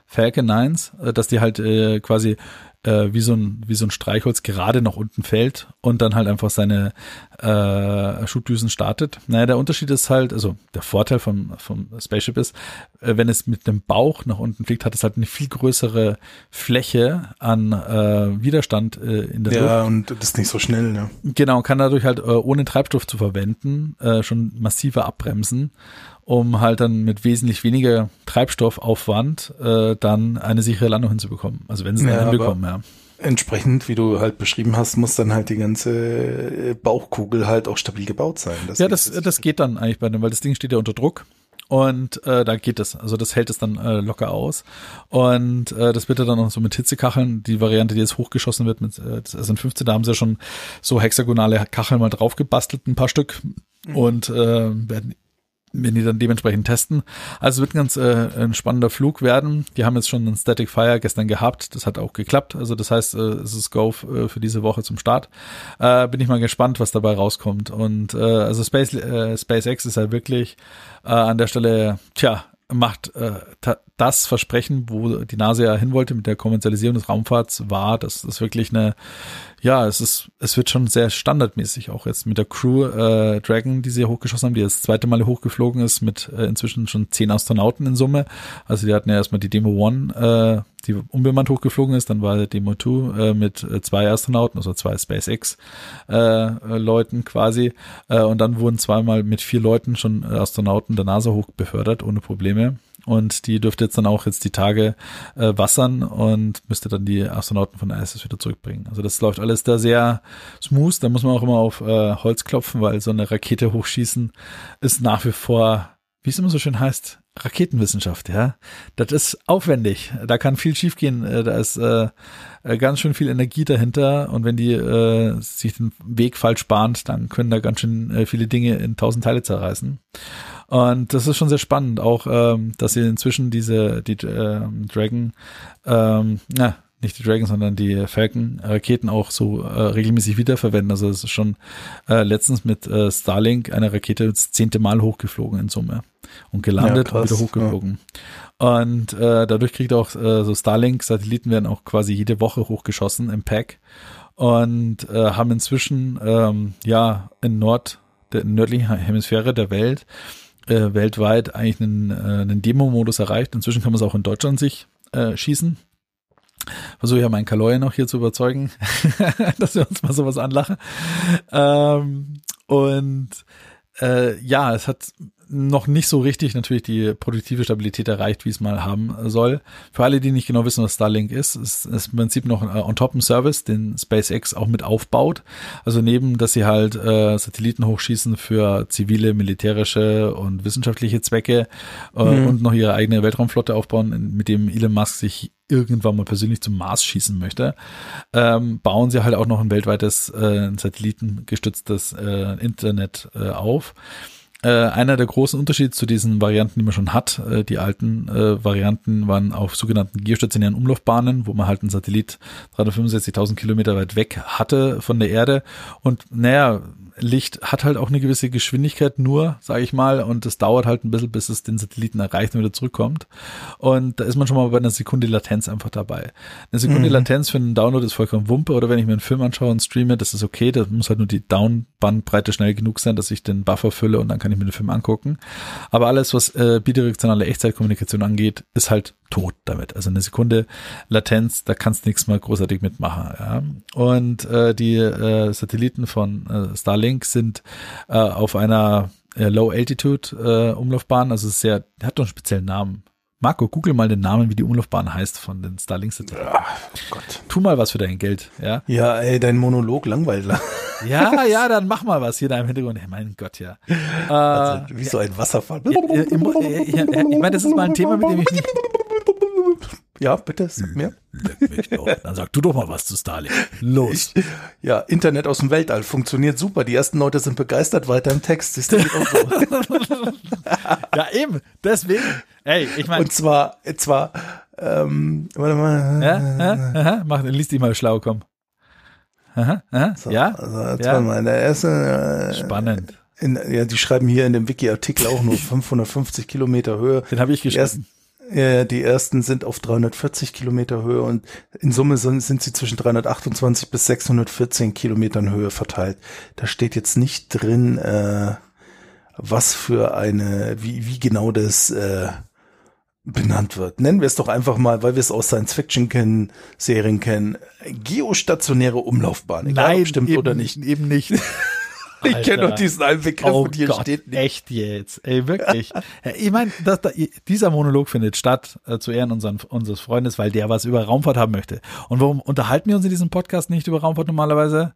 Falcon 9s, äh, dass die halt äh, quasi äh, wie so ein wie so ein Streichholz gerade nach unten fällt und dann halt einfach seine äh, Schubdüsen startet. Naja, der Unterschied ist halt, also der Vorteil vom vom Spaceship ist, äh, wenn es mit dem Bauch nach unten fliegt, hat es halt eine viel größere Fläche an äh, Widerstand äh, in der ja, Luft. Ja, und das ist nicht so schnell, ne? Genau, kann dadurch halt äh, ohne Treibstoff zu verwenden äh, schon massiver abbremsen um halt dann mit wesentlich weniger Treibstoffaufwand äh, dann eine sichere Landung hinzubekommen. Also wenn sie es ja, hinbekommen, ja. Entsprechend, wie du halt beschrieben hast, muss dann halt die ganze äh, Bauchkugel halt auch stabil gebaut sein. Das ja, das, das geht dann eigentlich bei dem, weil das Ding steht ja unter Druck Und äh, da geht es. Also das hält es dann äh, locker aus. Und äh, das wird ja dann noch so mit Hitzekacheln, die Variante, die jetzt hochgeschossen wird mit äh, das SN15, da haben sie ja schon so hexagonale Kacheln mal drauf gebastelt, ein paar Stück. Und äh, werden wenn die dann dementsprechend testen. Also es wird ein ganz äh, ein spannender Flug werden. Die haben jetzt schon einen Static Fire gestern gehabt. Das hat auch geklappt. Also das heißt, äh, es ist Go äh, für diese Woche zum Start. Äh, bin ich mal gespannt, was dabei rauskommt. Und äh, also Space, äh, SpaceX ist ja wirklich äh, an der Stelle, tja, macht äh, das Versprechen, wo die NASA ja hin wollte mit der Kommerzialisierung des Raumfahrts, war, dass das wirklich eine ja, es ist, es wird schon sehr standardmäßig, auch jetzt mit der Crew äh, Dragon, die sie hochgeschossen haben, die das zweite Mal hochgeflogen ist, mit äh, inzwischen schon zehn Astronauten in Summe. Also die hatten ja erstmal die Demo One, äh, die unbemannt hochgeflogen ist, dann war Demo 2 äh, mit äh, zwei Astronauten, also zwei SpaceX äh, Leuten quasi. Äh, und dann wurden zweimal mit vier Leuten schon äh, Astronauten der NASA hochbefördert, ohne Probleme und die dürfte jetzt dann auch jetzt die Tage äh, wassern und müsste dann die Astronauten von der ISS wieder zurückbringen. Also das läuft alles da sehr smooth. Da muss man auch immer auf äh, Holz klopfen, weil so eine Rakete hochschießen ist nach wie vor, wie es immer so schön heißt, Raketenwissenschaft, ja. Das ist aufwendig. Da kann viel schiefgehen. Äh, da ist äh, äh, ganz schön viel Energie dahinter. Und wenn die äh, sich den Weg falsch bahnt, dann können da ganz schön äh, viele Dinge in tausend Teile zerreißen. Und das ist schon sehr spannend, auch ähm, dass sie inzwischen diese die äh, Dragon, ähm, na, nicht die Dragon, sondern die Falcon-Raketen auch so äh, regelmäßig wiederverwenden. Also es ist schon äh, letztens mit äh, Starlink eine Rakete das zehnte Mal hochgeflogen in Summe und gelandet ja, krass, und wieder hochgeflogen. Ja. Und äh, dadurch kriegt auch äh, so Starlink-Satelliten werden auch quasi jede Woche hochgeschossen im Pack und äh, haben inzwischen ähm, ja in Nord der nördlichen Hemisphäre der Welt äh, weltweit eigentlich einen, äh, einen Demo-Modus erreicht. Inzwischen kann man es auch in Deutschland sich äh, schießen. Versuche ja meinen Kaloye noch hier zu überzeugen, [laughs] dass wir uns mal sowas anlachen. Ähm, und äh, ja, es hat noch nicht so richtig natürlich die produktive Stabilität erreicht, wie es mal haben soll. Für alle, die nicht genau wissen, was Starlink ist, ist es im Prinzip noch äh, on top ein Service, den SpaceX auch mit aufbaut. Also neben, dass sie halt äh, Satelliten hochschießen für zivile, militärische und wissenschaftliche Zwecke äh, mhm. und noch ihre eigene Weltraumflotte aufbauen, mit dem Elon Musk sich irgendwann mal persönlich zum Mars schießen möchte, ähm, bauen sie halt auch noch ein weltweites äh, satellitengestütztes äh, Internet äh, auf äh, einer der großen Unterschiede zu diesen Varianten, die man schon hat, äh, die alten äh, Varianten waren auf sogenannten geostationären Umlaufbahnen, wo man halt einen Satellit 365.000 Kilometer weit weg hatte von der Erde. Und naja, Licht hat halt auch eine gewisse Geschwindigkeit nur, sage ich mal, und es dauert halt ein bisschen, bis es den Satelliten erreicht und wieder zurückkommt. Und da ist man schon mal bei einer Sekunde Latenz einfach dabei. Eine Sekunde mhm. Latenz für einen Download ist vollkommen Wumpe, oder wenn ich mir einen Film anschaue und streame, das ist okay, da muss halt nur die Downbandbreite schnell genug sein, dass ich den Buffer fülle und dann kann ich mir den Film angucken. Aber alles, was äh, bidirektionale Echtzeitkommunikation angeht, ist halt tot damit. Also eine Sekunde Latenz, da kannst du nichts mal großartig mitmachen. Ja. Und äh, die äh, Satelliten von äh, Starlink sind äh, auf einer äh, Low Altitude äh, Umlaufbahn, also sehr, der hat doch einen speziellen Namen. Marco, google mal den Namen, wie die Umlaufbahn heißt von den Starlink-Satelliten. Ja, Gott. Tu mal was für dein Geld, ja? Ja, ey, dein Monolog langweilt. [laughs] ja, ja, dann mach mal was hier da im Hintergrund. Hey, mein Gott, ja. Also, wie so ein Wasserfall. Ja, ja, ich meine, das ist mal ein Thema, mit dem ich nicht ja, bitte, sag mir. Dann sag du doch mal was zu Starlink. Los. Ich, ja, Internet aus dem Weltall funktioniert super. Die ersten Leute sind begeistert weiter im Text. Ist das auch so? [laughs] ja, eben. Deswegen. Ey, ich meine. Und zwar, zwar, ähm, warte mal. Ja, aha, aha, mach, lies dich mal schlau, komm. Aha, aha, so, ja. Also, jetzt ja. mal der ersten, äh, Spannend. In, ja, die schreiben hier in dem Wiki-Artikel auch nur [laughs] 550 Kilometer Höhe. Den habe ich geschrieben. Ja, die ersten sind auf 340 Kilometer Höhe und in Summe sind, sind sie zwischen 328 bis 614 Kilometern Höhe verteilt. Da steht jetzt nicht drin, äh, was für eine, wie, wie genau das äh, benannt wird. Nennen wir es doch einfach mal, weil wir es aus Science Fiction kennen, Serien kennen, geostationäre Umlaufbahn. Egal, Nein, stimmt eben, oder nicht. Eben nicht. [laughs] Ich kenne nur diesen einen Begriff oh und hier Gott, steht nicht. Echt jetzt, ey, wirklich. ich meine, dieser Monolog findet statt äh, zu Ehren unseren, unseres Freundes, weil der was über Raumfahrt haben möchte. Und warum unterhalten wir uns in diesem Podcast nicht über Raumfahrt normalerweise?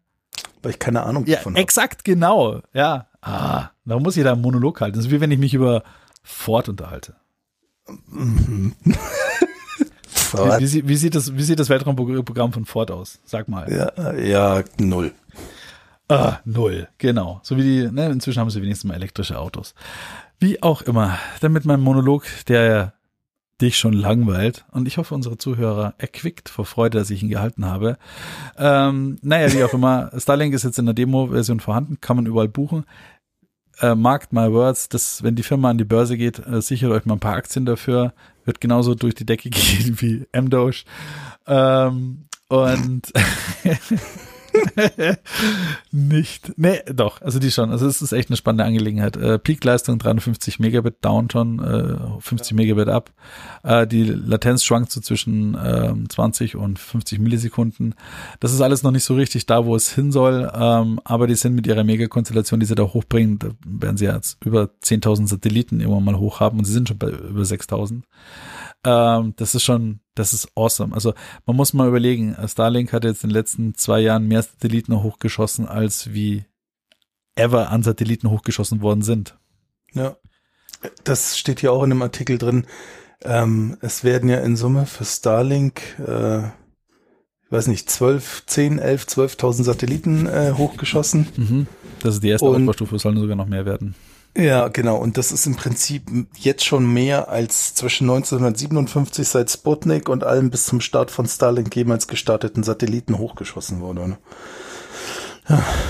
Weil ich keine Ahnung ja, davon habe. Exakt, genau. Ja. Ah, da muss jeder einen Monolog halten. Das ist wie wenn ich mich über Ford unterhalte. [laughs] Wie, wie, wie, sieht das, wie sieht das Weltraumprogramm von Ford aus? Sag mal. Ja, ja, null. Ah, null, genau. So wie die, ne, inzwischen haben sie wenigstens mal elektrische Autos. Wie auch immer, damit mein Monolog, der dich schon langweilt und ich hoffe, unsere Zuhörer erquickt vor Freude, dass ich ihn gehalten habe. Ähm, naja, wie auch immer, [laughs] Starlink ist jetzt in der Demo-Version vorhanden, kann man überall buchen. Äh, markt my words, dass, wenn die Firma an die Börse geht, äh, sichert euch mal ein paar Aktien dafür, wird genauso durch die Decke [laughs] gehen wie MDosh. Ähm, und [laughs] [laughs] nicht. Nee, doch, also die schon. Also es ist echt eine spannende Angelegenheit. Äh, Peakleistung 350 Megabit down schon, äh, 50 Megabit ab. Äh, die Latenz schwankt so zwischen ähm, 20 und 50 Millisekunden. Das ist alles noch nicht so richtig da, wo es hin soll. Ähm, aber die sind mit ihrer Megakonstellation, die sie da hochbringen, da werden sie jetzt über 10.000 Satelliten irgendwann mal hoch haben und sie sind schon bei über 6.000. Ähm, das ist schon, das ist awesome. Also man muss mal überlegen, Starlink hat jetzt in den letzten zwei Jahren mehr Satelliten hochgeschossen, als wie ever an Satelliten hochgeschossen worden sind. Ja. Das steht hier auch in dem Artikel drin. Ähm, es werden ja in Summe für Starlink, äh, ich weiß nicht, 12, 10, 11, 12.000 Satelliten äh, hochgeschossen. Mhm. Das ist die erste Ausbaustufe, es sollen sogar noch mehr werden. Ja, genau. Und das ist im Prinzip jetzt schon mehr als zwischen 1957 seit Sputnik und allem bis zum Start von Starlink jemals gestarteten Satelliten hochgeschossen wurde. Ne?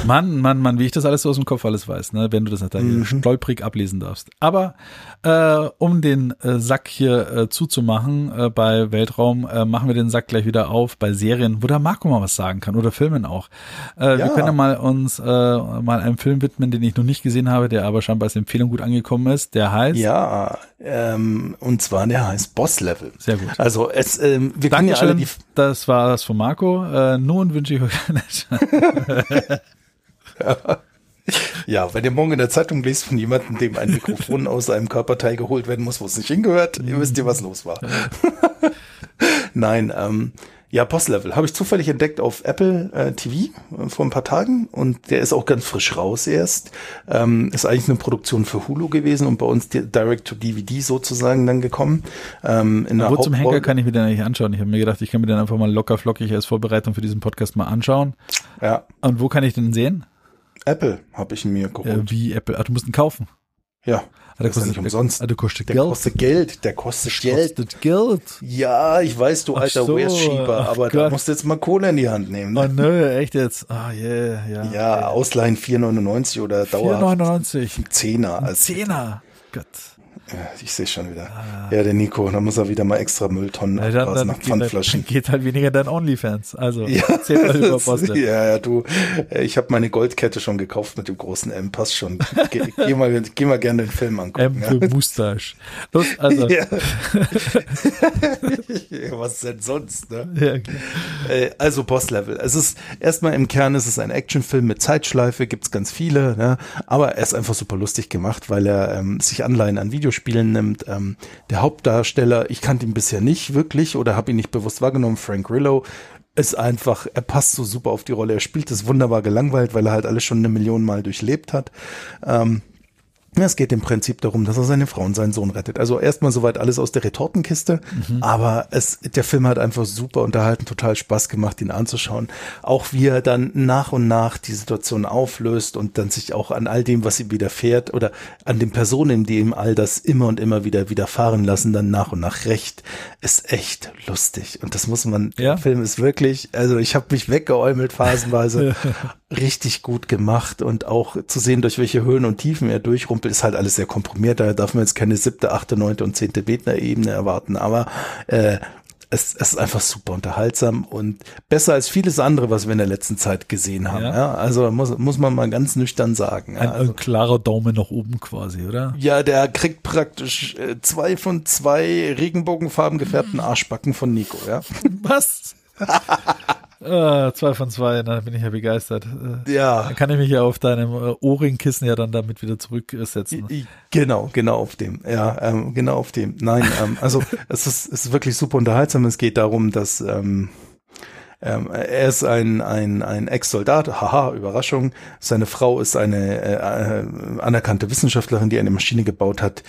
Mann, Mann, Mann, wie ich das alles so aus dem Kopf alles weiß, ne, wenn du das da hier Mhm. stolprig ablesen darfst. Aber äh, um den äh, Sack hier äh, zuzumachen äh, bei Weltraum, äh, machen wir den Sack gleich wieder auf bei Serien, wo der Marco mal was sagen kann oder Filmen auch. Äh, Wir Ja. können ja mal uns äh, mal einem Film widmen, den ich noch nicht gesehen habe, der aber scheinbar als Empfehlung gut angekommen ist. Der heißt Ja, ähm, und zwar der heißt Boss Level. Sehr gut. Also es, ähm, wir können ja alle Dankeschön, die das war das von Marco. Äh, nun wünsche ich euch [laughs] [laughs] Ja, wenn ihr morgen in der Zeitung lest von jemandem, dem ein Mikrofon [laughs] aus einem Körperteil geholt werden muss, wo es nicht hingehört, ihr wisst ihr, was los war. [laughs] Nein, ähm, ja, Postlevel habe ich zufällig entdeckt auf Apple äh, TV äh, vor ein paar Tagen und der ist auch ganz frisch raus erst. Ähm, ist eigentlich eine Produktion für Hulu gewesen und bei uns di- direct to DVD sozusagen dann gekommen. Ähm, in der Wo zum Henker kann ich mir den eigentlich anschauen? Ich habe mir gedacht, ich kann mir den einfach mal locker flockig als Vorbereitung für diesen Podcast mal anschauen. Ja, Und wo kann ich den sehen? Apple habe ich mir Äh, geholt. wie Apple. Ah, du musst ihn kaufen. Ja, Ah, der das ist ja nicht umsonst. Ah, der kostet Der Geld. kostet Geld, der kostet Geld. Kostet Geld. Ja, ich weiß, du Ach alter so, Wehrschieber, ach aber da Gott. musst du jetzt mal Kohle in die Hand nehmen. Oh Ne? nö, echt jetzt. Ah, yeah, ja. Ja, Ausleihen 4,99 oder dauerhaft 4,99. Zehner. Also, Zehner. Gott. Ich sehe schon wieder. Ja, der Nico, da muss er wieder mal extra Mülltonnen Ja, dann, dann, nach geht, dann Pfandflaschen. [laughs] geht halt weniger dein OnlyFans. Also, Ja, über das- ja, ja, du, äh, ich habe meine Goldkette schon gekauft mit dem großen M, passt schon. Geh, geh, mal, geh mal gerne den Film M angucken. für Mustache. Los, also. [laughs] Ja. [laughs] ja. Was denn sonst, ne? Ja, okay. Äh, also Boss-Level. Es ist erstmal im Kern ist es ein Actionfilm mit Zeitschleife, gibt's ganz viele, ne? aber er ist einfach super lustig gemacht, weil er ähm, sich Anleihen an Videospielen nimmt. Ähm, der Hauptdarsteller, ich kannte ihn bisher nicht wirklich oder habe ihn nicht bewusst wahrgenommen, Frank Rillo, ist einfach, er passt so super auf die Rolle. Er spielt es wunderbar gelangweilt, weil er halt alles schon eine Million Mal durchlebt hat. Ähm, Es geht im Prinzip darum, dass er seine Frau und seinen Sohn rettet. Also erstmal soweit alles aus der Retortenkiste, aber es, der Film hat einfach super unterhalten, total Spaß gemacht, ihn anzuschauen. Auch wie er dann nach und nach die Situation auflöst und dann sich auch an all dem, was ihm widerfährt oder an den Personen, die ihm all das immer und immer wieder widerfahren lassen, dann nach und nach recht, ist echt lustig. Und das muss man, Ja. der Film ist wirklich, also ich habe mich weggeäumelt phasenweise [laughs] richtig gut gemacht und auch zu sehen, durch welche Höhen und Tiefen er durchrumpelt, ist halt alles sehr komprimiert. Da darf man jetzt keine siebte, achte, neunte und zehnte Bildner-Ebene erwarten, aber äh, es, es ist einfach super unterhaltsam und besser als vieles andere, was wir in der letzten Zeit gesehen haben. Ja. Ja. Also muss, muss man mal ganz nüchtern sagen. Ein, Ja, also, ein klarer Daumen nach oben quasi, oder? ja der kriegt praktisch äh, zwei von zwei regenbogenfarben gefärbten Arschbacken von Nico, ja. [laughs] Was? [laughs] äh, zwei von zwei, da bin ich ja begeistert. Äh, Ja. Dann kann ich mich ja auf deinem äh, Ohrringkissen ja dann damit wieder zurücksetzen. Genau, genau auf dem. Ja, ähm, genau auf dem. Nein, ähm, also [laughs] es ist, ist wirklich super unterhaltsam. Es geht darum, dass ähm, ähm, er ist ein, ein, ein Ex-Soldat, haha, Überraschung. Seine Frau ist eine äh, äh, anerkannte Wissenschaftlerin, die eine Maschine gebaut hat,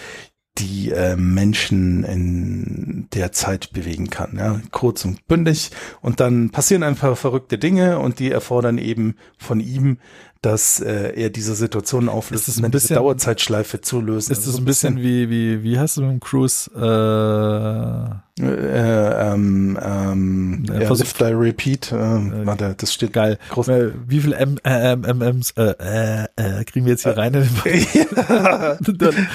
die äh, Menschen in der Zeit bewegen kann. Ja, kurz und bündig. Und dann passieren einfach verrückte Dinge und die erfordern eben von ihm, dass äh, er diese Situation auflöst, Ist das ein bisschen- Dauerzeitschleife zu lösen. Ist das ein bisschen wie, wie, wie heißt es mit dem Cruise? Äh, äh, ähm, ähm, Ja, Lift, Die, Repeat. Äh, warte, das steht geil. Groß Äh, Wie viel M, äh, M, äh, äh, äh, kriegen wir jetzt hier rein? In den [laughs] ja, [laughs] [laughs] Dann,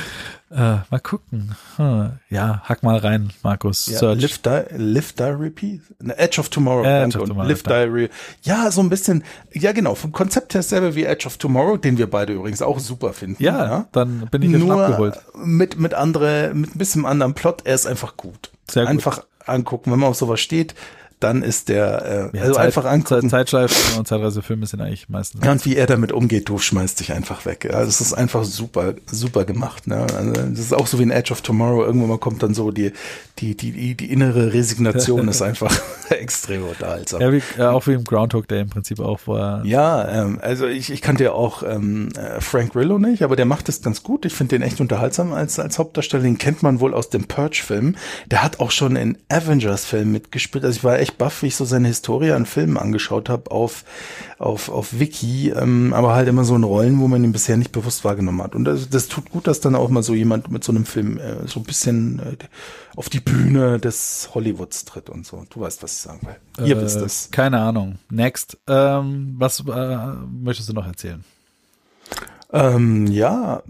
äh, mal gucken. Hm. Ja, hack mal rein, Markus. Ja. Live, die, live, die, repeat. Ne, Edge of Tomorrow. Edge of Tomorrow, live, die, re Ja, so ein bisschen. Ja, genau. Vom Konzept her selber wie Edge of Tomorrow, den wir beide übrigens auch super finden. ja, dann bin ich Nur abgeholt. mit, mit andere, mit ein bisschen anderen Plot. Er ist einfach gut. Sehr gut. einfach angucken. Wenn man auf sowas steht, dann ist der, äh, Ja, also Zeit- einfach angucken. Zeit, Zeitschleifen und Zeitreisefilme sind eigentlich meistens. Ja, und wie er damit umgeht, du schmeißt dich einfach weg. Also es ist einfach super, super gemacht. Ne? Also das ist auch so wie ein Edge of Tomorrow. Irgendwann mal kommt dann so die, die, die, die, innere Resignation ist einfach [laughs] extrem unterhaltsam. Ja, wie, äh, auch wie im Groundhog Day im Prinzip auch, wo er Ja, ähm, also ich, ich kannte ja auch ähm, äh, Frank Grillo nicht, aber der macht es ganz gut. Ich finde den echt unterhaltsam als, als Hauptdarsteller. Den kennt man wohl aus dem Purge-Film. Der hat auch schon in Avengers-Filmen mitgespielt. Also ich war echt baff, wie ich so seine Historie an Filmen angeschaut habe auf, auf, auf Wiki, ähm, aber halt immer so in Rollen, wo man ihn bisher nicht bewusst wahrgenommen hat. Und das, das tut gut, dass dann auch mal so jemand mit so einem Film äh, so ein bisschen äh, auf die Bühne des Hollywoods tritt und so. Du weißt, was ich sagen will. Ihr äh, wisst es. Keine Ahnung. Next. Ähm, was äh, möchtest du noch erzählen? Ähm, ja,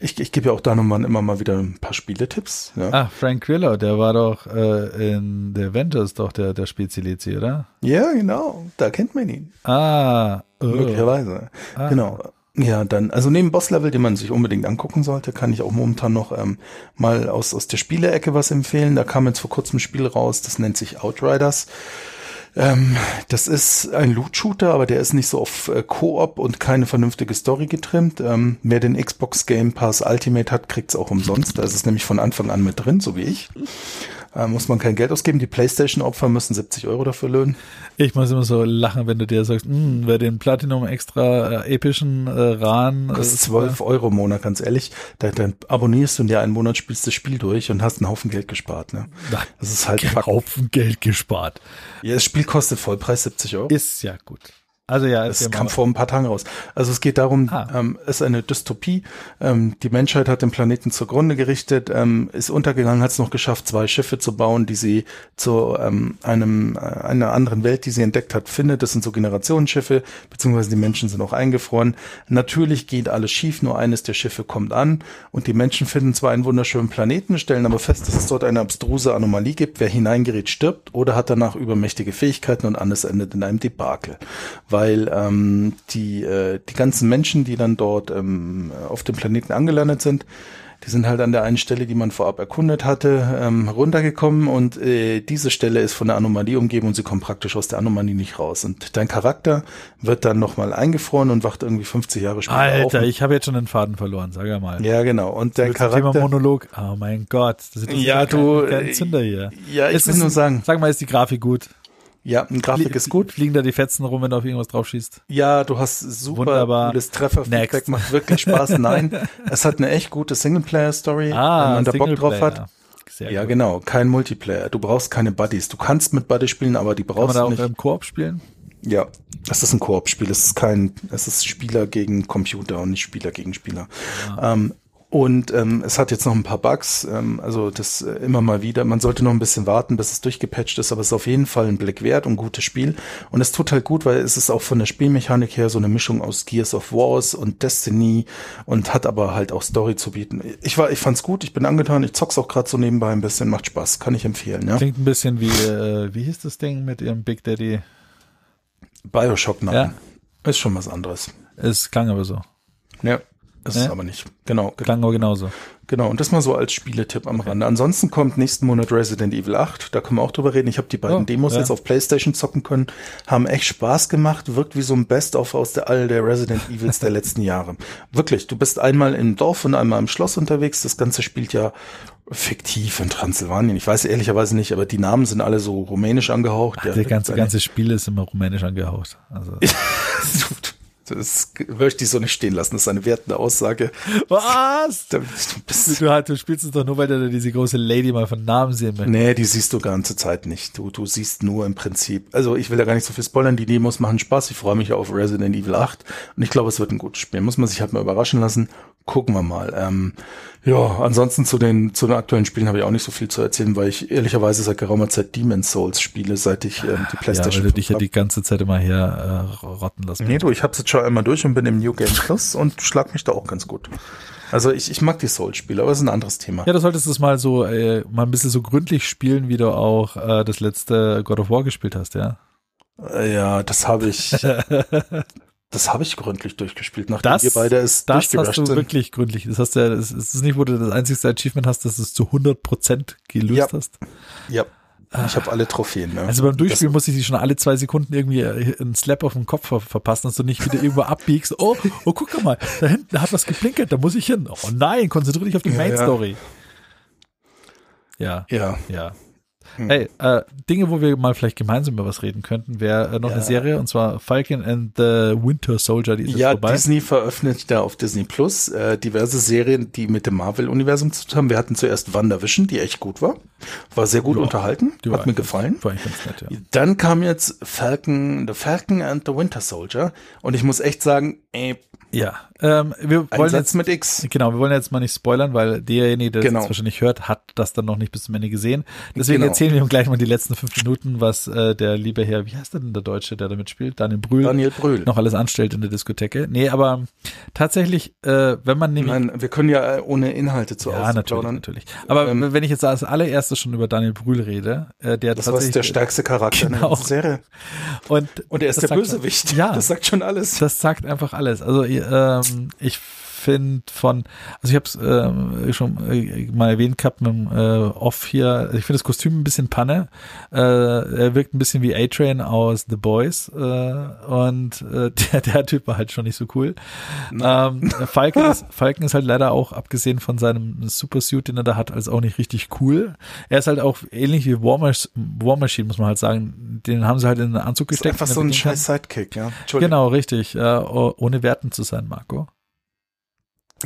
ich, ich gebe ja auch da nochmal immer mal wieder ein paar Spieletipps. Ja, Ah, Frank Grillo, der war doch äh, in The Avengers doch der, der Spezializi, oder? ja genau, da kennt man ihn. Ah, oh. Möglicherweise. Ah. Genau. Ja, dann, also neben Boss-Level, den man sich unbedingt angucken sollte, kann ich auch momentan noch ähm, mal aus, aus der Spielecke was empfehlen. Da kam jetzt vor kurzem ein Spiel raus, das nennt sich Outriders. Ähm, das ist ein Loot-Shooter, aber der ist nicht so auf äh, Koop und keine vernünftige Story getrimmt. Ähm, wer den Xbox Game Pass Ultimate hat, kriegt's auch umsonst. Da ist es nämlich von Anfang an mit drin, so wie ich. Äh, muss man kein Geld ausgeben. Die PlayStation-Opfer müssen 70 Euro dafür löhnen. Ich muss immer so lachen, wenn du dir sagst, "Hm, wer den Platinum extra äh, epischen äh, Rahn. kostet äh, 12 Euro im Monat, ganz ehrlich. Da, dann abonnierst du in dir einen Monat, spielst das Spiel durch und hast einen Haufen Geld gespart. Ne? Na, Das ist halt Ein Fakt. Haufen Geld gespart. Ja, das Spiel kostet Vollpreis 70 Euro. Ist ja gut. Also ja, erzähl kam vor ein paar Tagen raus. Also es geht darum, Ah. ähm, es ist eine Dystopie. Ähm, die Menschheit hat den Planeten zugrunde gerichtet, ähm, ist untergegangen, hat es noch geschafft, zwei Schiffe zu bauen, die sie zu ähm, einem äh, einer anderen Welt, die sie entdeckt hat, findet. Das sind so Generationsschiffe, beziehungsweise die Menschen sind auch eingefroren. Natürlich geht alles schief, nur eines der Schiffe kommt an und die Menschen finden zwar einen wunderschönen Planeten, stellen aber fest, dass es dort eine abstruse Anomalie gibt. Wer hineingerät, stirbt oder hat danach übermächtige Fähigkeiten und alles endet in einem Debakel. Weil ähm, die, äh, die ganzen Menschen, die dann dort ähm, auf dem Planeten angelandet sind, die sind halt an der einen Stelle, die man vorab erkundet hatte, ähm, runtergekommen und äh, diese Stelle ist von der Anomalie umgeben und sie kommen praktisch aus der Anomalie nicht raus. Und dein Charakter wird dann nochmal eingefroren und wacht irgendwie 50 Jahre später auf. Alter, ich habe jetzt schon den Faden verloren, sag ja mal. Ja, genau. Und der Mit dem Thema Charakter. Monolog. Oh mein Gott. Das ist Ja, kein, du, Kein äh, Zünder hier. Ja, ich Ist will nur sagen, Sag mal, ist die Grafik gut? Ja, ein Grafik ist gut. Fliegen da die Fetzen rum, wenn du auf irgendwas drauf schießt? Ja, du hast super Wunderbar. cooles Trefferfeedback, Next. macht wirklich Spaß. [laughs] Nein, es hat eine echt gute Singleplayer-Story, Ah, wenn man da Bock drauf hat. Sehr Ja, gut. genau, kein Multiplayer. Du brauchst keine Buddies. Du kannst mit Buddies spielen, aber die Kann man brauchst da du auch nicht. im Koop spielen? Ja, es ist ein Koop-Spiel. Es ist kein, es ist Spieler gegen Computer und nicht Spieler gegen Spieler. Ähm, und ähm, es hat jetzt noch ein paar Bugs, ähm, also das äh, immer mal wieder. Man sollte noch ein bisschen warten, bis es durchgepatcht ist, aber es ist auf jeden Fall ein Blick wert und ein gutes Spiel. Und es tut halt gut, weil es ist auch von der Spielmechanik her so eine Mischung aus Gears of Wars und Destiny und hat aber halt auch Story zu bieten. Ich war, ich fand's gut, ich bin angetan, ich zock's auch gerade so nebenbei ein bisschen, macht Spaß, kann ich empfehlen. Ja? Klingt ein bisschen wie, äh, wie hieß das Ding mit ihrem Big Daddy? Bioshock nein. Ja. Ist schon was anderes. Es klang aber so. Ja. Ist es Ja? aber nicht. Genau, Klang aber genauso. genau. Und das mal so als Spieletipp am Rande. Ansonsten kommt nächsten Monat Resident Evil 8. Da können wir auch drüber reden. Ich habe die beiden Oh, Demos ja. jetzt auf Playstation zocken können. Haben echt Spaß gemacht. Wirkt wie so ein Best-of aus der all der Resident Evils der letzten Jahre. Wirklich. Du bist einmal im Dorf und einmal im Schloss unterwegs. Das Ganze spielt ja fiktiv in Transsilvanien. Ich weiß ehrlicherweise nicht, aber die Namen sind alle so rumänisch angehaucht. Ja, Der ganze, ganze Spiel ist immer rumänisch angehaucht. Also, [laughs] [laughs] Das möchte ich so nicht stehen lassen. Das ist eine wertende Aussage. Was? [laughs] Du Du, bist, du, halt, du spielst es doch nur, weil du diese große Lady mal von Namen sehen möchtest. nee, die siehst du ganze Zeit nicht. Du, du siehst nur im Prinzip. Also ich will da gar nicht so viel spoilern. Die Demos machen Spaß. Ich freue mich auf Resident Evil 8 und ich glaube, es wird ein gutes Spiel. Muss man sich halt mal überraschen lassen. Gucken wir mal. Ähm, ja, ansonsten zu den zu den aktuellen Spielen habe ich auch nicht so viel zu erzählen, weil ich ehrlicherweise seit geraumer Zeit Demon's Souls spiele, seit ich ähm, die Ja, PlayStation weil du dich ja die ganze Zeit immer her äh, rotten lassen. Nee, du, ich hab's jetzt schon einmal durch und bin im New Game Plus und schlag mich da auch ganz gut. Also ich, ich mag die Souls-Spiele, aber das ist ein anderes Thema. Ja, du solltest es mal so, äh, mal ein bisschen so gründlich spielen, wie du auch äh, das letzte God of War gespielt hast, ja. Äh, Ja, das habe ich, [laughs] das habe ich gründlich durchgespielt, nachdem Das, wir beide es das hast du sind. wirklich gründlich. Das hast du ja, das ist nicht, wo du das einzigste Achievement hast, dass du es zu 100% gelöst Ja. hast. Ja, ich habe alle Trophäen. Ne? Also beim Durchspielen muss ich die schon alle zwei Sekunden irgendwie äh, einen Slap auf den Kopf ver verpassen, dass du nicht wieder irgendwo abbiegst. Oh, oh, guck mal, da hinten hat was geblinkert, da muss ich hin. Oh nein, konzentriere dich auf die Ja, Main ja. Story. Ja, ja, ja. Hm. Hey, äh, Dinge, wo wir mal vielleicht gemeinsam über was reden könnten, wäre äh, noch Ja. eine Serie und zwar Falcon and the Winter Soldier, die ist ja vorbei. Disney veröffentlicht da auf Disney Plus äh, diverse Serien, die mit dem Marvel-Universum zu tun haben. Wir hatten zuerst WandaVision, die echt gut war. War sehr gut Ja, unterhalten, Die hat mir gefallen. War eigentlich ganz nett, ja. Dann kam jetzt Falcon, The Falcon and the Winter Soldier und ich muss echt sagen, ey, Ja, ähm, wir wollen Satz jetzt mit X. Genau, wir wollen jetzt mal nicht spoilern, weil derjenige, der Genau. das wahrscheinlich hört, hat das dann noch nicht bis zum Ende gesehen. Deswegen Genau. erzählen wir ihm gleich mal die letzten fünf Minuten, was äh, der liebe Herr, wie heißt der denn der Deutsche, der damit spielt? Daniel Brühl, Daniel Brühl. noch alles anstellt in der Diskotheke. Nee, aber tatsächlich, äh, wenn man nämlich Nein, wir können ja äh, ohne Inhalte zu ja, natürlich, natürlich. Aber Ähm, wenn ich jetzt als allererstes schon über Daniel Brühl rede, äh, der Das war tatsächlich der stärkste Charakter in der Genau. Serie. und Und er ist das der Bösewicht. Ja. Das sagt schon alles. Das sagt einfach alles. Also ähm, ich finde von, also ich habe es ähm, schon äh, mal erwähnt gehabt mit dem äh, Off hier. Ich finde das Kostüm ein bisschen Panne. Äh, er wirkt ein bisschen wie A-Train aus The Boys äh, und äh, [laughs] der, der Typ war halt schon nicht so cool. Ähm, Falcon, [laughs] ist, Falcon ist halt leider auch abgesehen von seinem Supersuit, den er da hat, als auch nicht richtig cool. Er ist halt auch ähnlich wie War, Mach War Machine, muss man halt sagen. Den haben sie halt in den Anzug Das ist gesteckt. einfach so ein scheiß Sidekick, ja. Genau, richtig. Äh, oh- ohne Werten zu sein, Marco.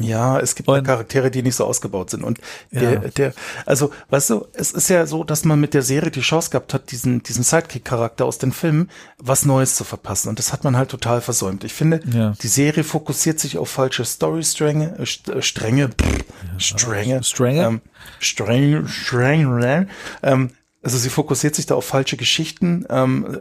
Ja, es gibt Und- ja Charaktere, die nicht so ausgebaut sind. Und der, Ja. der, also, weißt du, es ist ja so, dass man mit der Serie die Chance gehabt hat, diesen, diesen Sidekick-Charakter aus den Filmen was Neues zu verpassen. Und das hat man halt total versäumt. Ich finde, Ja. die Serie fokussiert sich auf falsche Storystränge, äh, St- äh, Stränge, pff, Stränge, Stränge? ähm, Stränge, Stränge, ähm, also sie fokussiert sich da auf falsche Geschichten, ähm,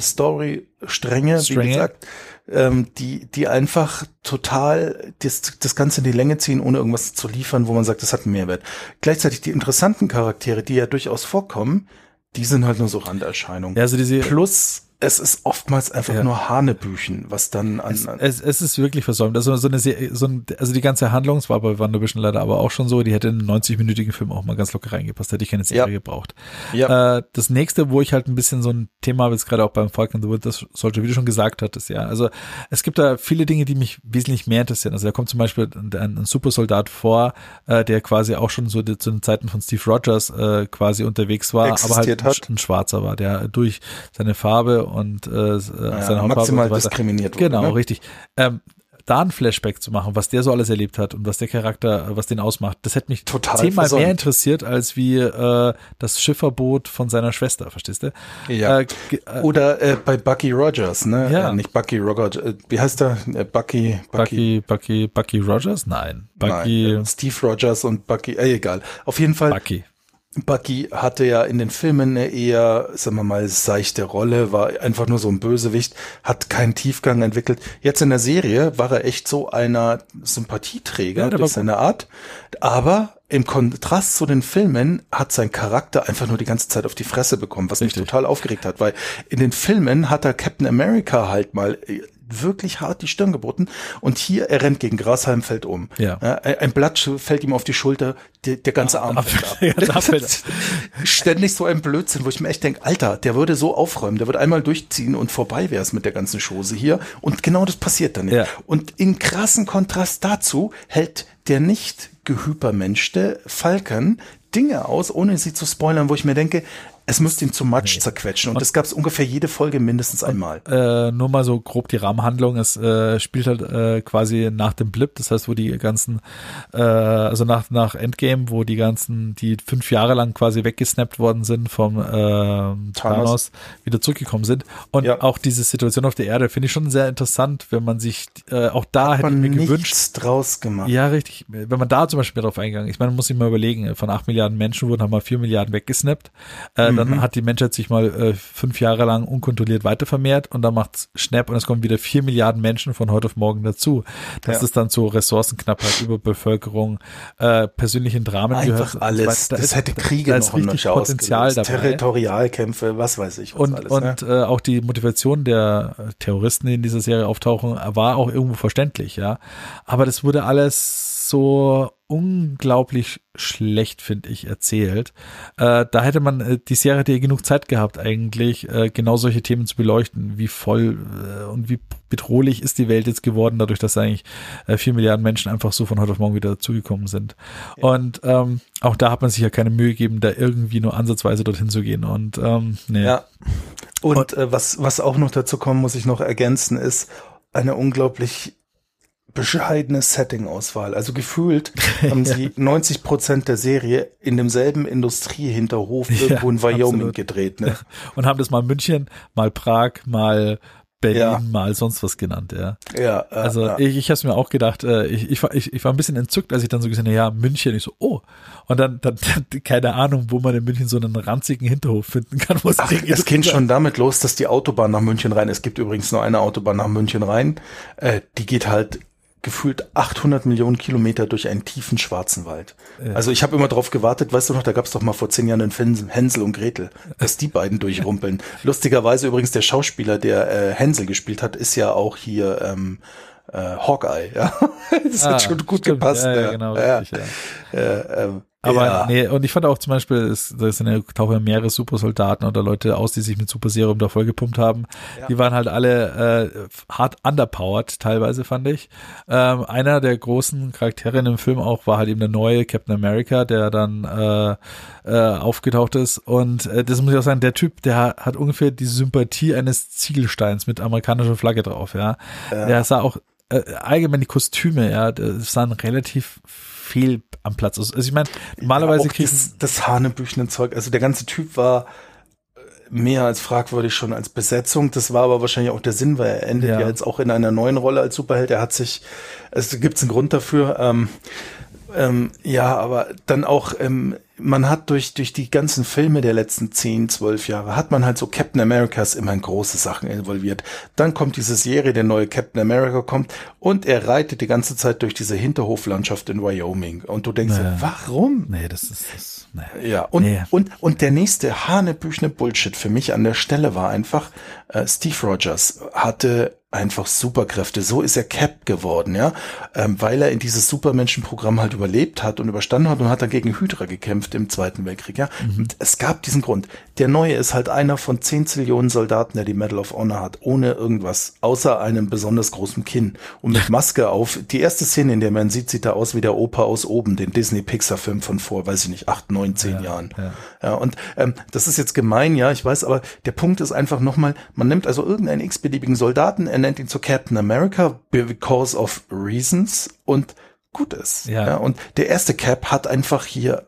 Story-Stränge, wie Stränge? gesagt, ähm, die, die einfach total das, das Ganze in die Länge ziehen, ohne irgendwas zu liefern, wo man sagt, das hat einen Mehrwert. Gleichzeitig die interessanten Charaktere, die ja durchaus vorkommen, die sind halt nur so Randerscheinungen. Ja, also diese, Plus, es ist oftmals einfach Ja. nur Hanebüchen, was dann an, an es, es ist wirklich versäumt. Also so eine so ein, also die ganze Handlung, es war bei WandaVision leider aber auch schon so, die hätte in einen 90-minütigen Film auch mal ganz locker reingepasst, hätte ich keine Serie Ja. gebraucht. ja, Äh, das nächste, wo ich halt ein bisschen so ein Thema habe, jetzt gerade auch beim Falcon the Winter Soldier, wie du schon gesagt hattest, ja. Also es gibt da viele Dinge, die mich wesentlich mehr interessieren. Also da kommt zum Beispiel ein, ein Supersoldat vor, äh, der quasi auch schon so die, zu den Zeiten von Steve Rogers äh, quasi unterwegs war, aber halt ein, ein Schwarzer war, der durch seine Farbe und äh, seine Hautfarbe maximal so diskriminiert wurde, Genau, ne? richtig. Ähm, da ein Flashback zu machen, was der so alles erlebt hat und was der Charakter, was den ausmacht, das hätte mich Total zehnmal versäumt. mehr interessiert als wie äh, das Schifferboot von seiner Schwester, verstehst du? Ja. Äh, äh, Oder äh, bei Bucky Rogers, ne? Ja. Äh, nicht Bucky Rogers, äh, wie heißt er? Äh, Bucky, Bucky, Bucky, Bucky, Bucky Rogers? Nein. Bucky, Nein, äh, Steve Rogers und Bucky, äh, egal. Auf jeden Fall, Bucky. Bucky hatte ja in den Filmen eine eher, sagen wir mal, seichte Rolle, war einfach nur so ein Bösewicht, hat keinen Tiefgang entwickelt. Jetzt in der Serie war er echt so einer Sympathieträger Ja, durch seine Art, aber im Kontrast zu den Filmen hat sein Charakter einfach nur die ganze Zeit auf die Fresse bekommen, was Richtig. mich total aufgeregt hat, weil in den Filmen hat er Captain America halt mal äh, wirklich hart die Stirn geboten und hier er rennt gegen Grashalm fällt um. Ja. ein Blatt fällt ihm auf die Schulter, der, der ganze Arm [laughs] ab- fällt [laughs] ab. Ständig so ein Blödsinn, wo ich mir echt denke, Alter, der würde so aufräumen, der würde einmal durchziehen und vorbei wäre es mit der ganzen Chose hier. Und genau das passiert dann nicht. Ja. Und in krassen Kontrast dazu hält der nicht gehypermenschte Falcon Dinge aus, ohne sie zu spoilern, wo ich mir denke, Es müsste ihn zu Matsch nee. zerquetschen und, und das gab es ungefähr jede Folge mindestens einmal. Äh, nur mal so grob die Rahmenhandlung. Es äh, spielt halt äh, quasi nach dem Blip, das heißt, wo die ganzen, äh, also nach, nach Endgame, wo die ganzen, die fünf Jahre lang quasi weggesnappt worden sind vom äh, Thanos, Thanos wieder zurückgekommen sind. Und ja. auch diese Situation auf der Erde finde ich schon sehr interessant, wenn man sich äh, auch da Hat hätte man mir gewünscht. draus gemacht. Ja, richtig. Wenn man da zum Beispiel drauf eingegangen, ich meine, man muss sich mal überlegen, von acht Milliarden Menschen wurden haben wir vier Milliarden weggesnappt. Äh, mhm. Dann hat die Menschheit sich mal äh, fünf Jahre lang unkontrolliert weitervermehrt und dann macht's Schnapp und es kommen wieder vier Milliarden Menschen von heute auf morgen dazu. Das ja. ist dann zu Ressourcenknappheit, Überbevölkerung, äh, persönlichen Dramen Einfach gehört. alles. Da das ist, hätte Kriege da noch richtig Potenzial dabei. Territorialkämpfe, was weiß ich. Was und alles, und ja. äh, auch die Motivation der Terroristen, die in dieser Serie auftauchen, war auch irgendwo verständlich, ja. Aber das wurde alles so unglaublich schlecht, finde ich, erzählt. Äh, da hätte man, äh, die Serie hätte genug Zeit gehabt, eigentlich äh, genau solche Themen zu beleuchten. Wie voll äh, und wie bedrohlich ist die Welt jetzt geworden, dadurch, dass eigentlich äh, vier Milliarden Menschen einfach so von heute auf morgen wieder dazugekommen sind. Ja. Und ähm, auch da hat man sich ja keine Mühe gegeben, da irgendwie nur ansatzweise dorthin zu gehen. Und ähm, nee. Ja. Und, und äh, was, was auch noch dazu kommen, muss ich noch ergänzen, ist eine unglaublich bescheidene Setting-Auswahl. Also gefühlt [laughs] haben ja. sie 90 Prozent der Serie in demselben Industriehinterhof irgendwo in Wyoming absolut. gedreht. Ne? [laughs] Und haben das mal München, mal Prag, mal Berlin ja. mal sonst was genannt, ja. Ja. Äh, also ja. ich, ich habe es mir auch gedacht, äh, ich, ich, war, ich, ich war ein bisschen entzückt, als ich dann so gesehen habe, ja, München, ich so, oh. Und dann, dann, dann keine Ahnung, wo man in München so einen ranzigen Hinterhof finden kann. Ach, es geht schon damit los, dass die Autobahn nach München rein, es gibt übrigens nur eine Autobahn nach München rein, äh, die geht halt gefühlt 800 Millionen Kilometer durch einen tiefen schwarzen Wald. Also ich habe immer drauf gewartet, weißt du noch, da gab es doch mal vor zehn Jahren einen Hänsel und Gretel, dass die beiden durchrumpeln. [laughs] Lustigerweise übrigens der Schauspieler, der äh, Hänsel gespielt hat, ist ja auch hier ähm, äh, Hawkeye. Ja, [laughs] das ah, hat schon gut stimmt. gepasst. Ja, ja, genau. Richtig. Äh, äh, aber ja. nee, und ich fand auch zum Beispiel, es, da sind ja, tauchen ja mehrere Supersoldaten oder Leute aus, die sich mit Super Serum da vollgepumpt haben. Ja. Die waren halt alle äh, hart underpowered, teilweise fand ich. Ähm, einer der großen Charaktere in dem Film auch war halt eben der neue Captain America, der dann äh, äh, aufgetaucht ist. Und äh, das muss ich auch sagen, der Typ, der hat ungefähr die Sympathie eines Ziegelsteins mit amerikanischer Flagge drauf, ja. ja. Der sah auch äh, allgemein die Kostüme, ja, das sahen relativ fehl am Platz ist. Also ich meine, normalerweise ja, kriegen das, das Zeug, also der ganze Typ war äh, mehr als fragwürdig schon als Besetzung. Das war aber wahrscheinlich auch der Sinn, weil er endet ja, ja jetzt auch in einer neuen Rolle als Superheld. Er hat sich, es gibt einen Grund dafür. Ähm, ähm, ja, aber dann auch ähm, man hat durch, durch die ganzen Filme der letzten 10, 12 Jahre, hat man halt so Captain Americas immer in große Sachen involviert. Dann kommt diese Serie, der neue Captain America kommt und er reitet die ganze Zeit durch diese Hinterhoflandschaft in Wyoming. Und du denkst, naja. warum? Nee, das ist, das, naja. Ja, und, nee. und, und der nächste hanebüchene Bullshit für mich an der Stelle war einfach, äh, Steve Rogers hatte einfach Superkräfte. So ist er Cap geworden, ja, ähm, weil er in dieses Supermenschenprogramm halt überlebt hat und überstanden hat und hat dann gegen Hydra gekämpft im Zweiten Weltkrieg, ja. Mhm. Und es gab diesen Grund. Der Neue ist halt einer von 10 Zillionen Soldaten, der die Medal of Honor hat, ohne irgendwas, außer einem besonders großen Kinn und mit [laughs] Maske auf. Die erste Szene, in der man sieht, sieht er aus wie der Opa aus oben, den Disney-Pixar-Film von vor, weiß ich nicht, acht, neun, zehn ja, Jahren. Ja. ja und ähm, das ist jetzt gemein, ja, ich weiß, aber der Punkt ist einfach nochmal, man nimmt also irgendeinen x-beliebigen Soldaten, er nennt ihn zu Captain America because of reasons und gut ist. Ja. ja. Und der erste Cap hat einfach hier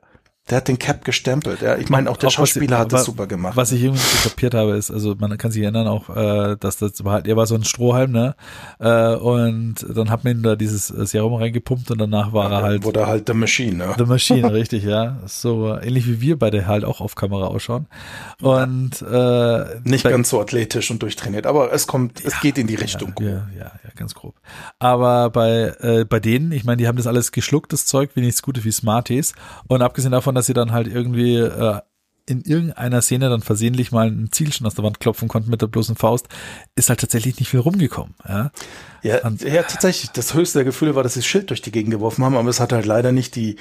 der hat den Cap gestempelt. Ja, ich meine, auch der auch Schauspieler ich, hat das super gemacht. Was ich irgendwie kapiert habe, ist, also man kann sich erinnern auch, äh, dass das war halt, er war so ein Strohhalm, ne? Äh, und dann hat man ihm da dieses Serum reingepumpt und danach war ja, er halt. Wurde halt The Machine, ne? The Machine, [laughs] richtig, ja. So ähnlich wie wir beide halt auch auf Kamera ausschauen. Und äh, nicht bei, ganz so athletisch und durchtrainiert, aber es kommt, es geht in die Richtung. Ja, ja, ja, ja, ganz grob. Aber bei, äh, bei denen, ich meine, die haben das alles geschluckt, das Zeug, wie nichts Gutes wie Smarties. Und abgesehen davon, dass sie dann halt irgendwie äh, in irgendeiner Szene dann versehentlich mal ein Zielchen aus der Wand klopfen konnten mit der bloßen Faust, ist halt tatsächlich nicht viel rumgekommen. Ja, ja, ja tatsächlich. Das höchste der Gefühle war, dass sie das Schild durch die Gegend geworfen haben, aber es hat halt leider nicht die,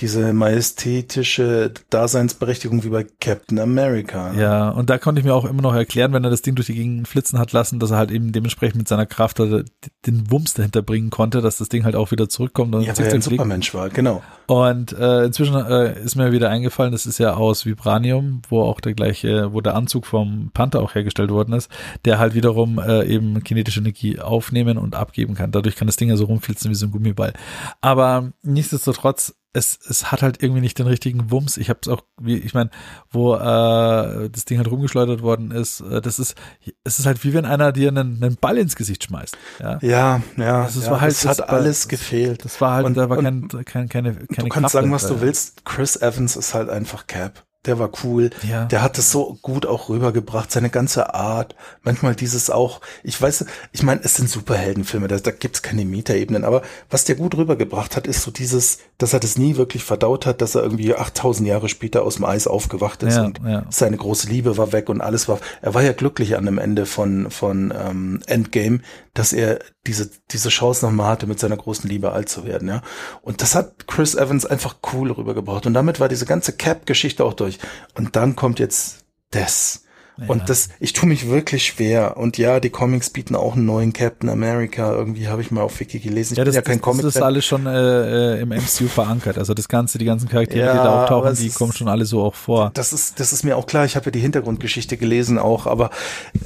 diese majestätische Daseinsberechtigung wie bei Captain America. Ne? Ja, und da konnte ich mir auch immer noch erklären, wenn er das Ding durch die Gegend flitzen hat lassen, dass er halt eben dementsprechend mit seiner Kraft oder den Wumms dahinter bringen konnte, dass das Ding halt auch wieder zurückkommt und Ja, weil er ein Supermensch war, genau. Und äh, inzwischen äh, ist mir wieder eingefallen, das ist ja aus Vibranium, wo auch der gleiche, wo der Anzug vom Panther auch hergestellt worden ist, der halt wiederum äh, eben kinetische Energie aufnehmen und abgeben kann. Dadurch kann das Ding ja so rumflitzen wie so ein Gummiball. Aber nichtsdestotrotz, es, es hat halt irgendwie nicht den richtigen Wumms. Ich habe es auch, wie ich meine, wo äh, das Ding halt rumgeschleudert worden ist, äh, das ist, es ist halt wie wenn einer dir einen, einen Ball ins Gesicht schmeißt. Ja, Ja, ja, Also es ja war halt- es hat das alles gefehlt. das war halt, Und- da war und- kein, kein, keine, keine Du kannst Kraft sagen, was du dahinter. willst. Chris Evans ist halt einfach Cap. Der war cool. Ja. Der hat es so gut auch rübergebracht, seine ganze Art. Manchmal dieses auch, ich weiß, ich meine, es sind Superheldenfilme, da, da gibt's keine Metaebenen, aber was der gut rübergebracht hat, ist so dieses, dass er das nie wirklich verdaut hat, dass er irgendwie 8000 Jahre später aus dem Eis aufgewacht ist Ja, und ja. seine große Liebe war weg und alles war, er war ja glücklich an dem Ende von, von ähm, Endgame, dass er diese, diese Chance nochmal hatte, mit seiner großen Liebe alt zu werden, ja. Und das hat Chris Evans einfach cool rübergebracht. Und damit war diese ganze Cap-Geschichte auch durch. Und dann kommt jetzt das. Und das, ich tue mich wirklich schwer. Und ja, die Comics bieten auch einen neuen Captain America. Irgendwie habe ich mal auf Wiki gelesen. Ich Ja, das, ja kein das, Comic. das ist alles schon äh, äh, im MCU verankert. Also das Ganze, die ganzen Charaktere, Ja, die da auftauchen, die ist- kommen schon alle so auch vor. Das ist, das ist mir auch klar. Ich habe ja die Hintergrundgeschichte gelesen auch, aber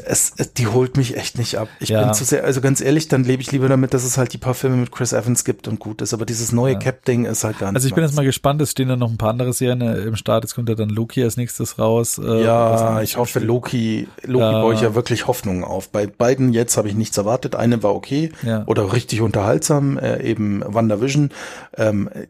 es, die holt mich echt nicht ab. Ich Ja. bin zu sehr, also ganz ehrlich, dann lebe ich lieber damit, dass es halt die paar Filme mit Chris Evans gibt und gut ist. Aber dieses neue Cap-Ding ist halt gar nicht. Also ich bin jetzt mal gespannt, es stehen ja noch ein paar andere Serien äh, im Start. Jetzt kommt ja dann Loki als nächstes raus. Äh, Ja, dann- ich hoffe, Loki, Loki Ja. baue ich ja wirklich Hoffnungen auf. Bei beiden jetzt habe ich nichts erwartet. Eine war okay Ja. oder richtig unterhaltsam, äh, eben WandaVision. Ähm, äh, äh,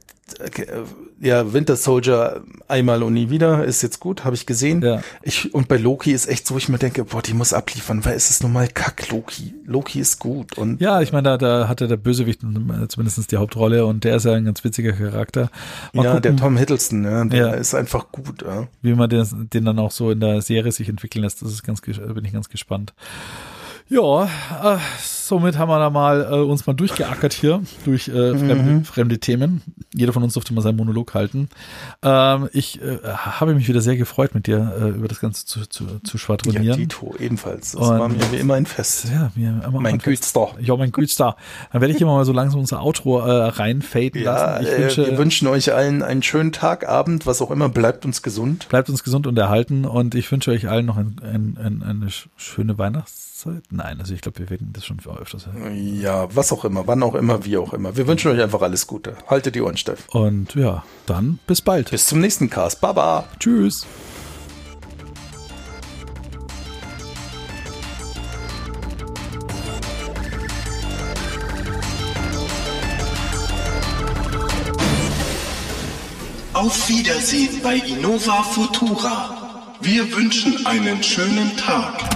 ja, Winter Soldier einmal und nie wieder ist jetzt gut, habe ich gesehen. Ja. Ich, und bei Loki ist echt so, ich mir denke, boah, die muss abliefern, weil es ist nun mal Kack Loki. Loki ist gut und Ja, ich meine, da, da hatte der Bösewicht äh, zumindest die Hauptrolle und der ist ja ein ganz witziger Charakter. Mal ja, gucken, der Tom Hiddleston, ja, der Ja. ist einfach gut. Ja. wie man den, den dann auch so in der Serie sich entwickeln lässt. Das ist ganz, bin ich ganz gespannt. Ja, äh, somit haben wir da mal äh, uns mal durchgeackert hier durch äh, fremde, fremde Themen. Jeder von uns durfte mal seinen Monolog halten. Ähm, ich äh, habe mich wieder sehr gefreut, mit dir äh, über das Ganze zu, zu, zu Ja, schwadronieren. Tito ebenfalls. Das Und- war mir wie immer ein Fest. Ja, mir immer Mein Gütster. Ja, mein Gütster. Dann werde ich immer mal so langsam unser Outro äh, reinfaden Ja, lassen. Ich äh, wünsche, wir wünschen euch allen einen schönen Tag, Abend, was auch immer. Bleibt uns gesund. bleibt uns gesund und erhalten und ich wünsche euch allen noch ein, ein, ein, eine sch- schöne Weihnachtszeit. Nein, also ich glaube, wir werden das schon für öfters. Ja, was auch immer, wann auch immer, wie auch immer. Wir wünschen euch einfach alles Gute. Haltet die Ohren steif. Und ja, dann bis bald. Bis zum nächsten Cast. Baba. Tschüss. Auf Wiedersehen bei Innova Futura. Wir wünschen einen schönen Tag.